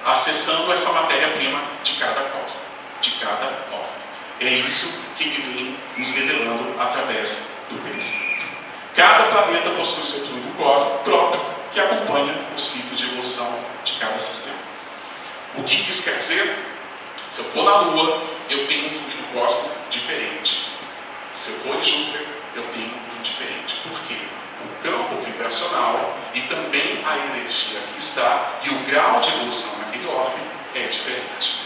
S2: acessando essa matéria-prima de cada causa, de cada ordem. É isso que ele vem nos revelando através do perispírito. Cada planeta possui seu fluido cósmico próprio, que acompanha o ciclo de evolução de cada sistema. O que isso quer dizer? Se eu for na Lua, eu tenho um fluido cósmico diferente. Se eu for em Júpiter, eu tenho um diferente. Por quê? O campo vibracional e também a energia que está e o grau de evolução naquele orbe é diferente.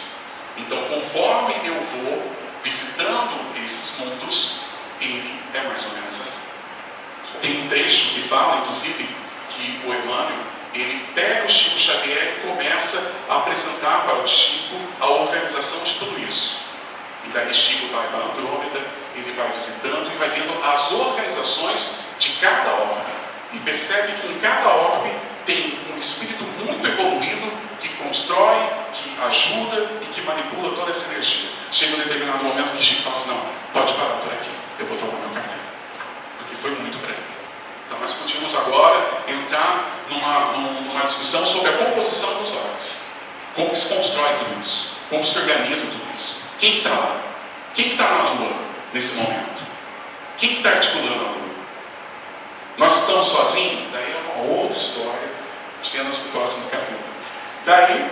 S2: Então, conforme eu vou visitando esses mundos, ele é mais ou menos assim. Tem um trecho que fala, inclusive, que o Emmanuel ele pega o Chico Xavier e começa a apresentar para o Chico a organização de tudo isso. E daí Chico vai para Andrômeda, ele vai visitando e vai vendo as organizações de cada orbe. E percebe que em cada orbe tem um espírito muito evoluído constrói, que ajuda e que manipula toda essa energia. Chega um determinado momento que Chico fala assim, não, pode parar por aqui, eu vou tomar meu café. Porque foi muito breve. Então nós podíamos agora entrar numa, numa discussão sobre a composição dos órgãos. Como se constrói tudo isso? Como se organiza tudo isso? Quem que está lá? Quem que está na lua nesse momento? Quem que está articulando a lua? Nós estamos sozinhos? Daí é uma outra história, cenas para o próximo capítulo. Daí,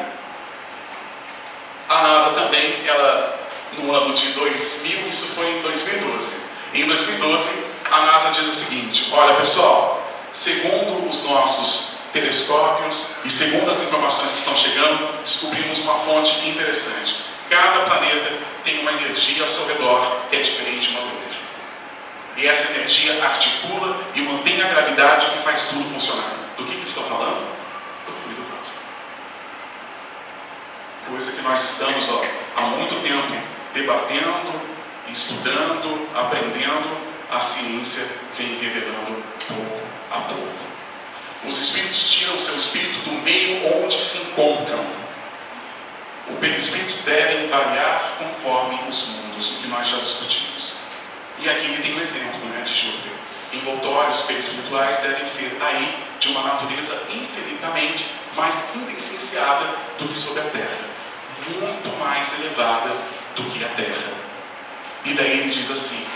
S2: a NASA também, ela, no ano de 2000, isso foi em 2012. Em 2012, a NASA diz o seguinte: olha pessoal, segundo os nossos telescópios e segundo as informações que estão chegando, descobrimos uma fonte interessante. Cada planeta tem uma energia ao seu redor que é diferente uma do outro. E essa energia articula e mantém a gravidade que faz tudo funcionar. Do que, que estão falando? Do fluido cósmico. Coisa que nós estamos ó, há muito tempo debatendo, estudando, aprendendo, a ciência vem revelando pouco a pouco. Os espíritos tiram seu espírito do meio onde se encontram. O perispírito deve variar conforme os mundos, o que nós já discutimos. E aqui ele tem um exemplo né, de Júpiter. Envoltórios perispirituais devem ser aí de uma natureza infinitamente mais indescenciada do que sobre a Terra, muito mais elevada do que a Terra. E daí ele diz assim: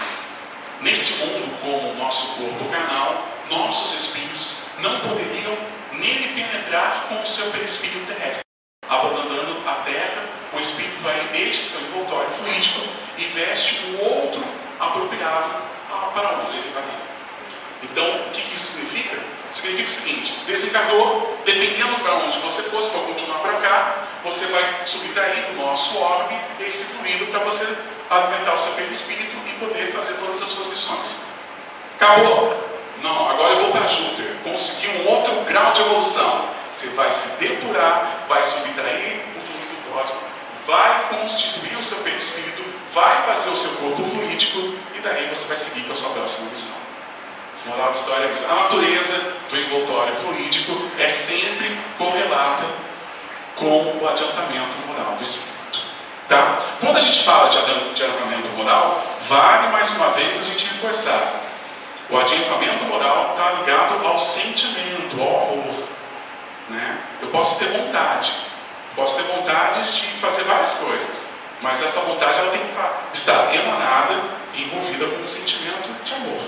S2: nesse mundo como o nosso corpo carnal, nossos espíritos não poderiam nele penetrar com o seu perispírito terrestre. Abandonando a terra, o espírito aí deixa seu envoltório fluídico e veste um outro apropriado para onde ele vai. Então, o que, isso significa? Significa o seguinte: desencarnou, dependendo para onde você for, se for continuar para cá, você vai subtrair do nosso orbe esse fluido para você alimentar o seu perispírito e poder fazer todas as suas missões. Acabou? Não, agora eu vou para Júpiter, conseguir um outro grau de evolução. Você vai se depurar, vai subtrair o fluido cósmico, vai constituir o seu perispírito, vai fazer o seu corpo fluídico e daí você vai seguir com a sua próxima missão. Moral da história é isso. A natureza do envoltório fluídico é sempre correlata com o adiantamento moral do espírito. Tá? Quando a gente fala de adiantamento moral, vale mais uma vez a gente reforçar. O adiantamento moral está ligado ao sentimento, ao amor. Né? Eu posso ter vontade, posso ter vontade de fazer várias coisas, mas essa vontade ela tem que estar emanada e envolvida com um sentimento de amor.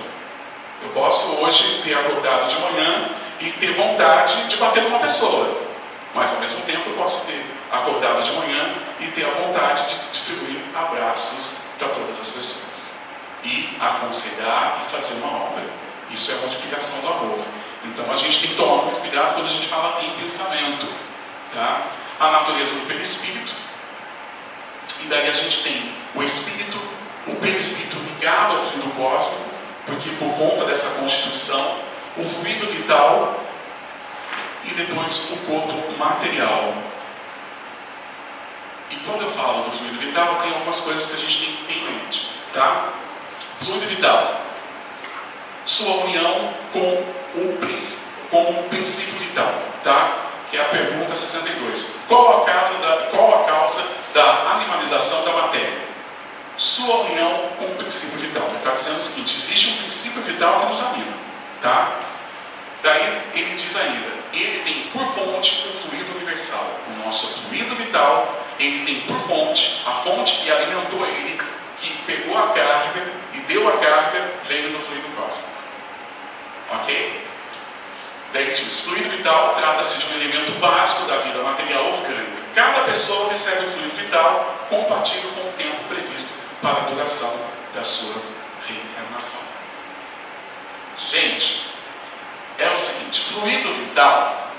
S2: Eu posso hoje ter acordado de manhã e ter vontade de bater numa pessoa, mas ao mesmo tempo eu posso ter acordado de manhã e ter a vontade de distribuir abraços para todas as pessoas e aconselhar e fazer uma obra. Isso é a multiplicação do amor. Então a gente tem que tomar muito cuidado quando a gente fala em pensamento. Tá? A natureza do perispírito. E daí a gente tem o espírito, o perispírito ligado ao fluido cósmico, porque por conta dessa constituição, o fluido vital e depois o corpo material. E quando eu falo do fluido vital, tem algumas coisas que a gente tem que ter em mente. Tá? Fluido vital. Sua união com o princípio, com o princípio vital, tá? Que é a pergunta 62. Qual a causa da, qual a causa da animalização da matéria? Sua união com o princípio vital. Ele está dizendo o seguinte: existe um princípio vital que nos anima, tá? Daí ele diz ainda: ele tem por fonte o fluido universal. O nosso fluido vital, ele tem por fonte, a fonte que alimentou ele, que pegou a carga deu a carga, veio do fluido cósmico. Ok? Daí diz, fluido vital trata-se de um elemento básico da vida material orgânica. Cada pessoa recebe o fluido vital compatível com o tempo previsto para a duração da sua reencarnação. Gente, é o seguinte, fluido vital,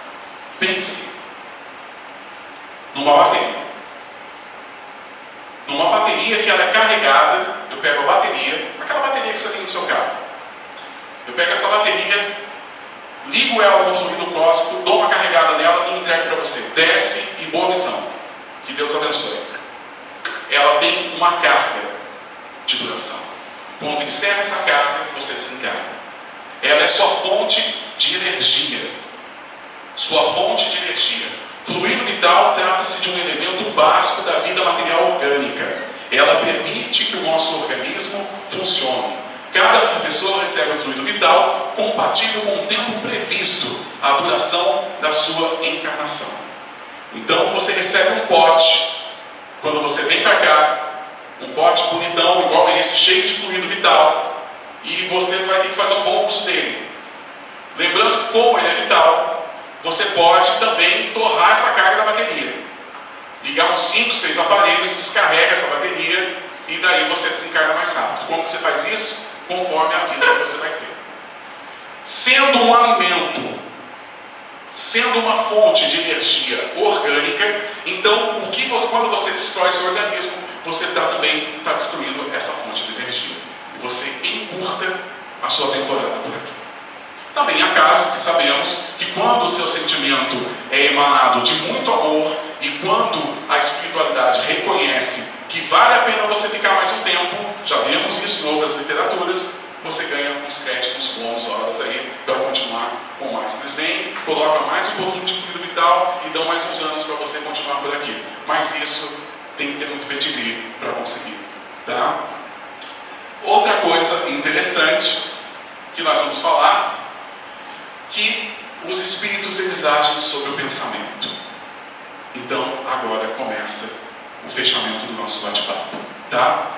S2: pense numa bateria. Numa bateria que ela é carregada, eu pego a bateria, aquela bateria que você tem no seu carro. Eu pego essa bateria, ligo ela no fluido cósmico, dou uma carregada nela e entrego para você. Desce e boa missão. Que Deus abençoe. Ela tem uma carga de duração. Quando encerra essa carga, você desencarna. Ela é sua fonte de energia. Sua fonte de energia. Fluido vital trata-se de um elemento básico da vida material orgânica. Ela permite que o nosso organismo funcione. Cada pessoa recebe um fluido vital compatível com o tempo previsto, a duração da sua encarnação. Então você recebe um pote, quando você vem para cá, um pote bonitão, igual a esse, cheio de fluido vital, e você vai ter que fazer um bom uso dele. Lembrando que, como ele é vital, você pode também torrar essa carga da bateria. Ligar uns 5, 6 aparelhos, descarrega essa bateria e daí você desencarna mais rápido. Como que você faz isso? Conforme a vida que você vai ter. Sendo um alimento, sendo uma fonte de energia orgânica, então o que você, quando você destrói seu organismo, você tá, também está destruindo essa fonte de energia. Você encurta a sua temporada por aqui. Também há casos que sabemos que quando o seu sentimento é emanado de muito amor e quando a espiritualidade reconhece que vale a pena você ficar mais um tempo, já vimos isso em outras literaturas, você ganha uns créditos bons horas aí para continuar com mais. Eles vêm, colocam mais um pouquinho de fluido vital e dão mais uns anos para você continuar por aqui. Mas isso tem que ter muito pedigree para conseguir. Tá? Outra coisa interessante que nós vamos falar, que os espíritos eles agem sobre o pensamento. Então agora começa o fechamento do nosso bate-papo, tá?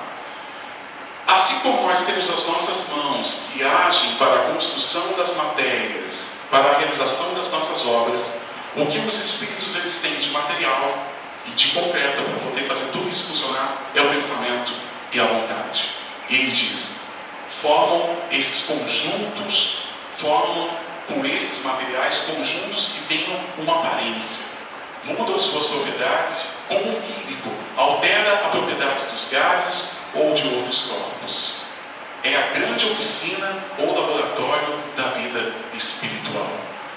S2: Assim como nós temos as nossas mãos que agem para a construção das matérias, para a realização das nossas obras, o que os espíritos eles têm de material e de concreto para poder fazer tudo isso funcionar é o pensamento e a vontade. Ele diz: formam esses conjuntos, formam com esses materiais conjuntos que tenham uma aparência muda suas propriedades como um químico, altera a propriedade dos gases ou de outros corpos. É a grande oficina ou laboratório da vida espiritual.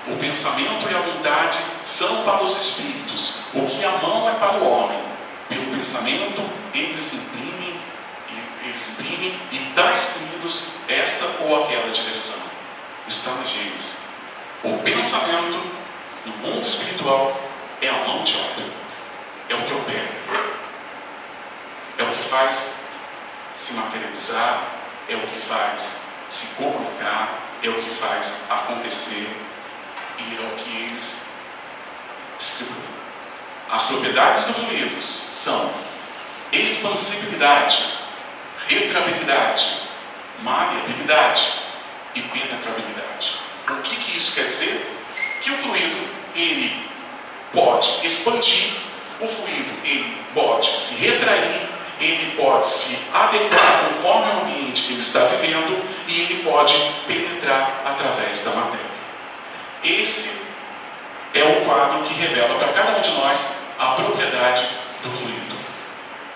S2: O pensamento e a vontade são para os espíritos, o que a mão é para o homem. Pelo pensamento, eles imprimem, eles imprimem e está escritos esta ou aquela direção. Está na Gênesis. O pensamento no mundo espiritual é a mão de obra, é o que opera, é o que faz se materializar, é o que faz se comunicar, é o que faz acontecer e é o que eles distribuem. As propriedades do fluidos são expansibilidade, retrabilidade, maleabilidade e penetrabilidade. O que, que isso quer dizer? Que o fluido, ele pode expandir, o fluido ele pode se retrair, ele pode se adequar conforme o ambiente que ele está vivendo e ele pode penetrar através da matéria. Esse é o quadro que revela para cada um de nós a propriedade do fluido.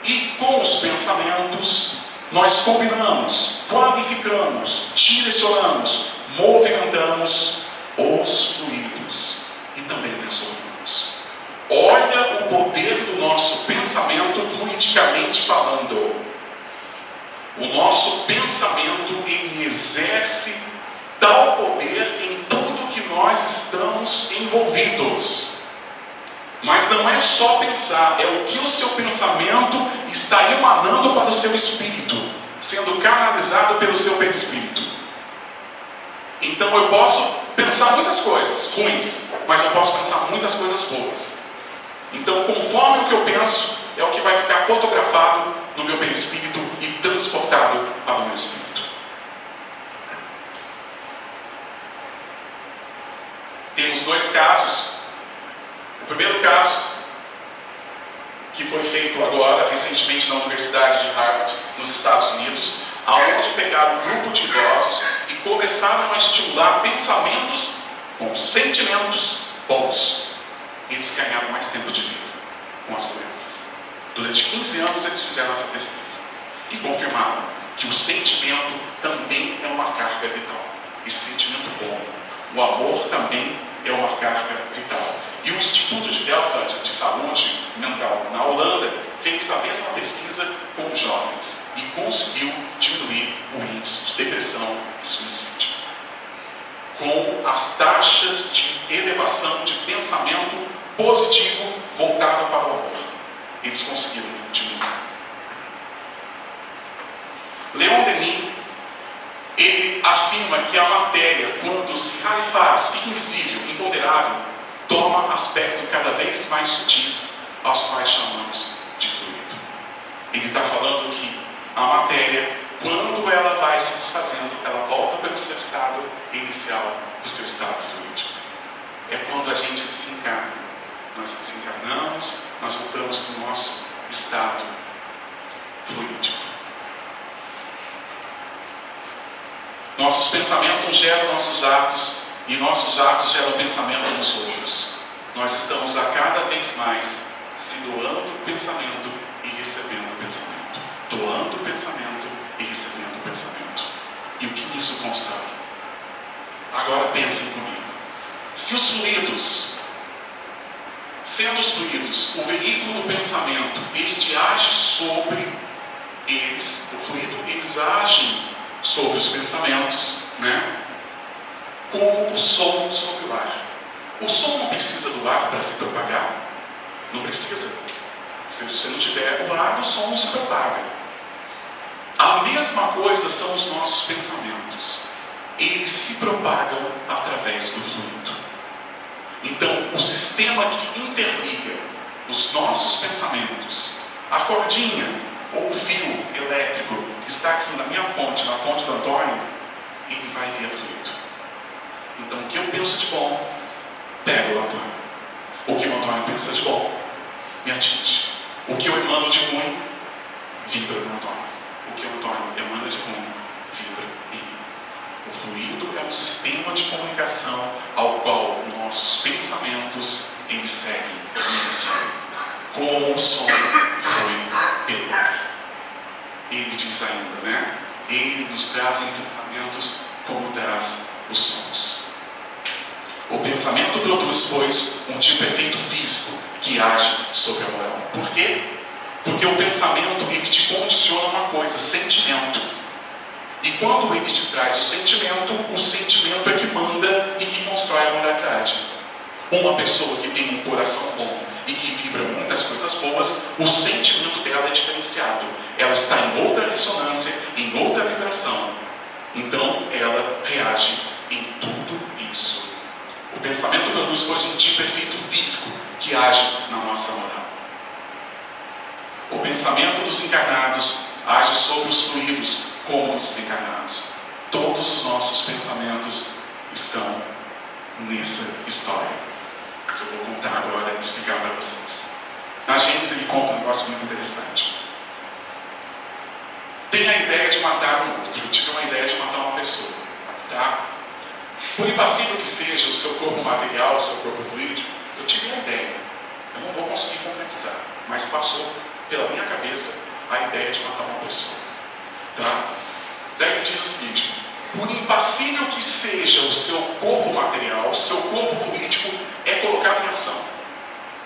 S2: E com os pensamentos, nós combinamos, qualificamos, direcionamos, movimentamos os fluidos e também transformamos. Olha o poder do nosso pensamento fluidicamente falando. O nosso pensamento ele exerce tal poder em tudo que nós estamos envolvidos. Mas não é só pensar, é o que o seu pensamento está emanando para o seu espírito, sendo canalizado pelo seu perispírito. Então eu posso pensar muitas coisas ruins, mas eu posso pensar muitas coisas boas. Então, conforme o que eu penso, é o que vai ficar fotografado no meu perispírito e transportado para o meu espírito. Temos dois casos. O primeiro caso, que foi feito agora, recentemente, na Universidade de Harvard, nos Estados Unidos, aonde pegaram um grupo de idosos e começaram a estimular pensamentos com sentimentos bons eles ganharam mais tempo de vida com as doenças. Durante 15 anos eles fizeram essa pesquisa e confirmaram que o sentimento também é uma carga vital. E sentimento bom. O amor também é uma carga vital. E o Instituto de Delft de Saúde Mental na Holanda fez a mesma pesquisa com jovens e conseguiu diminuir o índice de depressão e suicídio. Com as taxas de elevação de pensamento positivo voltado para o amor. Eles conseguiram diminuir. Leon Denis, afirma que a matéria, quando se rarefaz, invisível, imponderável, toma aspecto cada vez mais sutis, aos quais chamamos de fluido. Ele está falando que a matéria, quando ela vai se desfazendo, ela volta para o seu estado inicial, o seu estado fluido. É quando a gente desencarna. Nós desencarnamos, nós voltamos para o nosso estado fluídico. Nossos pensamentos geram nossos atos e nossos atos geram pensamento nos outros. Nós estamos a cada vez mais se doando pensamento e recebendo pensamento. Doando pensamento e recebendo pensamento. E o que isso constrói? Agora pensem comigo. Se os fluidos, sendo os fluidos o veículo do pensamento, este age sobre eles, o fluido, eles agem sobre os pensamentos, né? Como o som sobre o ar. O som não precisa do ar para se propagar? Não precisa. Se você não tiver o ar, o som não se propaga. A mesma coisa são os nossos pensamentos. Eles se propagam através do fluido. Então, o sistema que interliga os nossos pensamentos, a cordinha ou o fio elétrico está aqui na minha fonte, na fonte do Antônio, ele vai via fluido. Então, o que eu penso de bom, pega o Antônio. O que o Antônio pensa de bom, me atinge. O que eu emano de ruim, vibra no Antônio. O que o Antônio emana de ruim, vibra em mim. O fluido é um sistema de comunicação ao qual nossos pensamentos eles seguem e seguem. Como o som foi pelo ar ele diz ainda, né? Ele nos traz em pensamentos como traz os sons. O pensamento produz, pois, um tipo de efeito físico que age sobre a moral. Por quê? Porque o pensamento ele te condiciona uma coisa, sentimento. E quando ele te traz o sentimento, o sentimento é que manda e que constrói a moralidade. Uma pessoa que tem um coração bom e que vibra muitas coisas boas, o sentimento dela é diferenciado ela está em outra ressonância, em outra vibração. Então ela reage em tudo isso. O pensamento produz, pois, um tipo efeito físico que age na nossa moral. O pensamento dos encarnados age sobre os fluidos como dos desencarnados. Todos os nossos pensamentos estão nessa história. Que eu vou contar agora e explicar para vocês. Na Gênesis ele conta um negócio muito interessante tem a ideia de matar um outro, tive uma ideia de matar uma pessoa. Tá? Por impassível que seja o seu corpo material, o seu corpo fluídico, eu tive a ideia. Eu não vou conseguir concretizar, mas passou pela minha cabeça a ideia de matar uma pessoa. Tá? Daí ele diz o seguinte: por impassível que seja o seu corpo material, o seu corpo fluídico é colocado em ação.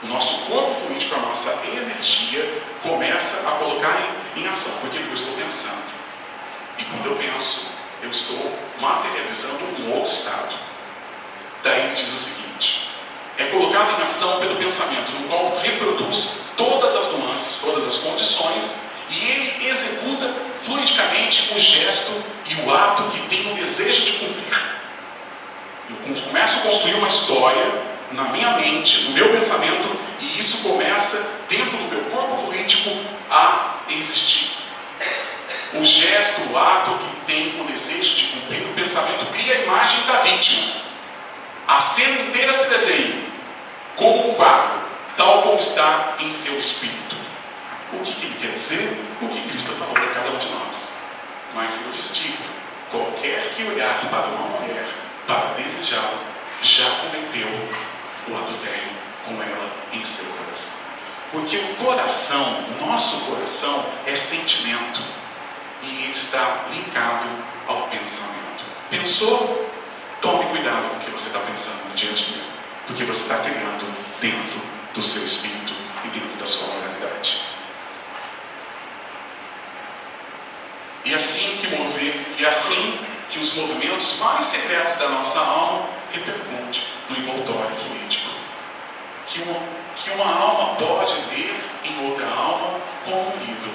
S2: O nosso corpo fluídico, a nossa energia, começa a colocar em, em ação, porque eu estou pensando. E quando eu penso, eu estou materializando um outro estado. Daí ele diz o seguinte: é colocado em ação pelo pensamento, no qual reproduz todas as nuances, todas as condições, e ele executa fluidicamente o gesto e o ato que tem o desejo de cumprir. Eu começo a construir uma história na minha mente, no meu pensamento, e isso começa dentro do meu corpo político a existir. O gesto, o ato que tem o desejo de cumprir o pensamento cria a imagem da vítima. A cena inteira se desenha como um quadro, tal como está em seu espírito. O que, que ele quer dizer? O que Cristo falou para cada um de nós. Mas eu vos qualquer que olhar para uma mulher para desejá-la, já cometeu o adultério com ela em seu coração. Porque o coração, o nosso coração, é sentimento e está linkado ao pensamento. Pensou? Tome cuidado com o que você está pensando no dia a dia, porque você está criando dentro do seu espírito e dentro da sua moralidade. E assim que mover, e assim que os movimentos mais secretos da nossa alma repercute no envoltório fluídico. Que uma, que uma alma pode ler em outra alma como um livro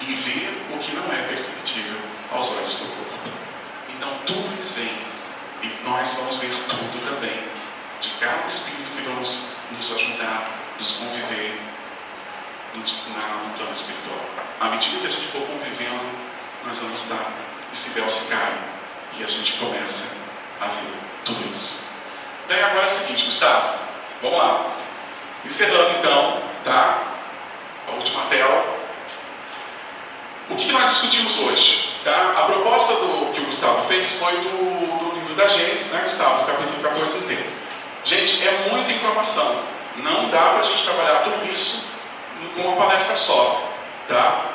S2: e ver o que não é perceptível aos olhos do corpo. Então tudo eles veem. E nós vamos ver tudo também. De cada espírito que vamos nos ajudar, nos conviver no, na, no plano espiritual. À medida que a gente for convivendo, nós vamos dar. Esse véu se cai. E a gente começa a ver tudo isso. Daí agora é o seguinte, Gustavo. Vamos lá. Encerrando então, tá? A última tela. O que nós discutimos hoje? Tá? A proposta do, que o Gustavo fez foi do, do livro da Gênesis, né, Gustavo? Do capítulo 14 inteiro. Gente, é muita informação. Não dá para a gente trabalhar tudo isso com uma palestra só. Tá?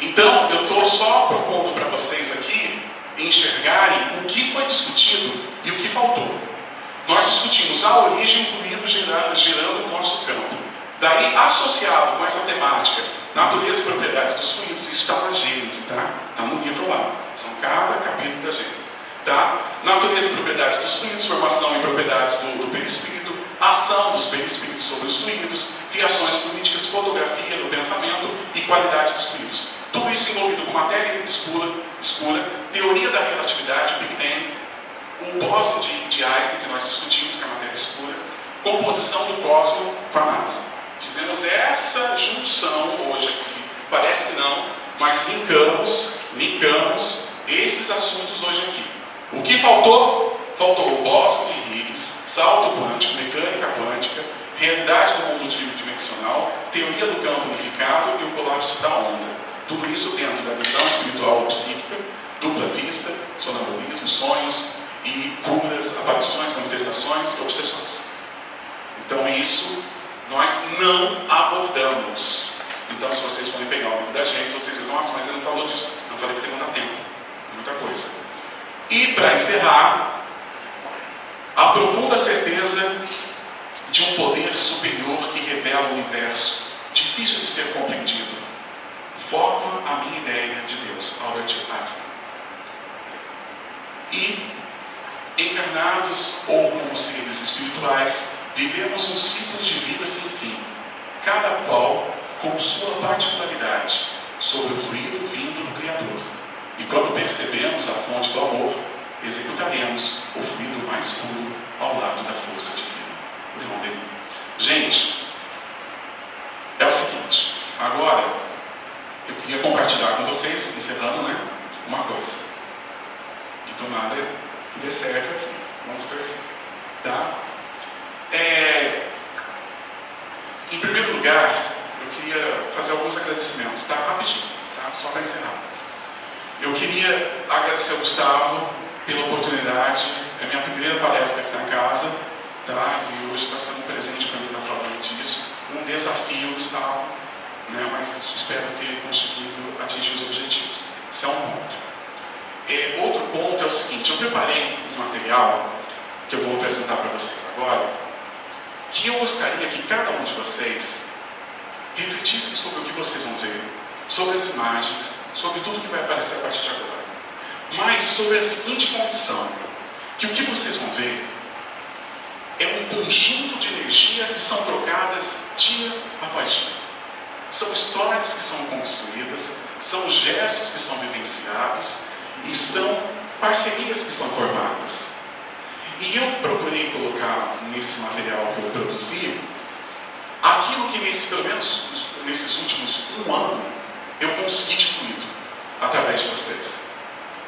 S2: Então, eu estou só propondo para vocês aqui enxergarem o que foi discutido e o que faltou. Nós discutimos a origem do fluido gerando, gerando o nosso campo. Daí, associado com essa temática, natureza e propriedades dos fluidos, está na Gênesis, tá? Está no livro lá. São cada capítulo da Gênesis. Tá? Natureza e propriedades dos fluidos, formação e propriedades do, do perispírito, ação dos perispíritos sobre os fluidos, criações políticas, fotografia do pensamento e qualidade dos fluidos. Tudo isso envolvido com matéria escura, escura teoria da relatividade, Big Bang, o bóson de, de Einstein, que nós discutimos, que é a matéria escura, composição do cosmos com a NASA. Fizemos essa junção hoje aqui, parece que não, mas linkamos, linkamos esses assuntos hoje aqui. O que faltou? Faltou o bóson de Higgs, salto quântico, mecânica quântica, realidade do mundo multidimensional, teoria do campo unificado e o colapso da onda. Tudo isso dentro da visão espiritual ou psíquica, dupla vista, sonambulismo, sonhos, e curas, aparições, manifestações e obsessões. Então isso nós não abordamos. Então se vocês forem pegar o livro da gente, vocês dizem, nossa, mas ele não falou disso. Não falei porque não dá tempo. Muita coisa. E para encerrar, a profunda certeza de um poder superior que revela o universo, difícil de ser compreendido, forma a minha ideia de Deus, Albert Einstein. E encarnados ou como seres espirituais, vivemos um ciclo de vida sem fim, cada qual com sua particularidade, sobre o fluido vindo do Criador. E quando percebemos a fonte do amor, executaremos o fluido mais puro ao lado da força divina. Gente, é o seguinte, agora eu queria compartilhar com vocês, encerrando, né, uma coisa. De tomada dê certo aqui. Vamos torcer. Tá? É, em primeiro lugar, eu queria fazer alguns agradecimentos, tá? Rapidinho, tá? Só para encerrar. Eu queria agradecer ao Gustavo pela oportunidade. É a minha primeira palestra aqui na casa, tá? E hoje está sendo um presente para mim estar falando disso. Um desafio, Gustavo, né? Mas espero ter conseguido atingir os objetivos. Isso é um ponto. É, outro ponto é o seguinte: eu preparei um material que eu vou apresentar para vocês agora, que eu gostaria que cada um de vocês refletisse sobre o que vocês vão ver, sobre as imagens, sobre tudo que vai aparecer a partir de agora. Mas sobre a seguinte condição: que o que vocês vão ver é um conjunto de energia que são trocadas dia após dia. São histórias que são construídas, são gestos que são vivenciados e são parcerias que são formadas. E eu procurei colocar nesse material que eu produzi aquilo que nesse, pelo menos nesses últimos um ano eu consegui de fluido através de vocês.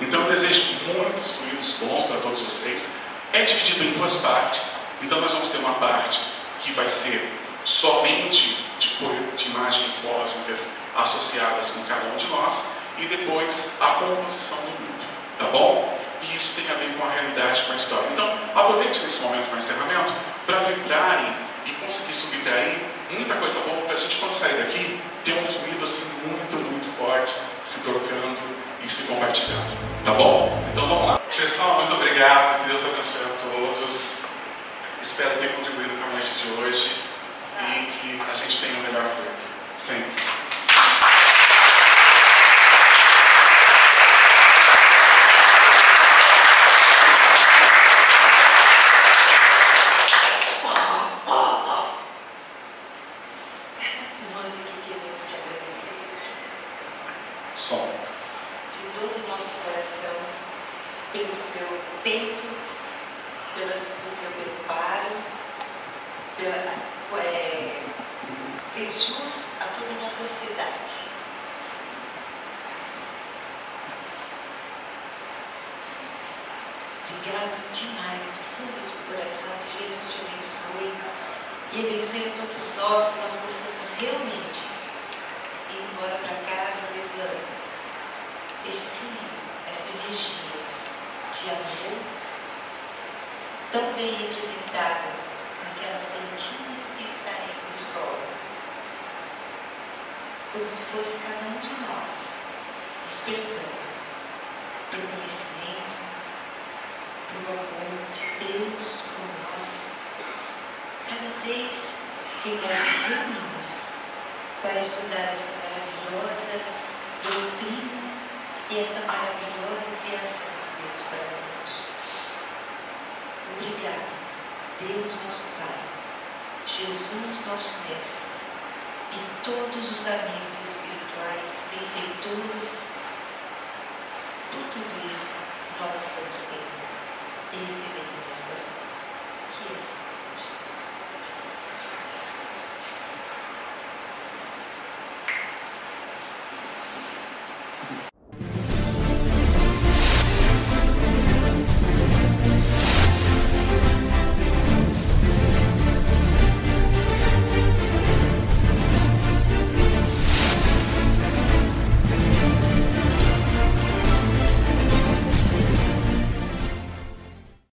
S2: Então eu desejo muitos fluidos bons para todos vocês. É dividido em duas partes. Então nós vamos ter uma parte que vai ser somente de, de imagens cósmicas associadas com cada um de nós e depois a composição do mundo. Tá bom? E isso tem a ver com a realidade, com a história. Então, aproveite esse momento para encerramento para vibrarem e conseguir subtrair muita coisa boa para a gente, quando sair daqui, ter um fluido assim muito, muito forte, se trocando e se compartilhando. Tá bom? Então vamos lá. Pessoal, muito obrigado. Que Deus abençoe a todos. Espero ter contribuído com a noite de hoje e que a gente tenha o melhor fruto. Sempre.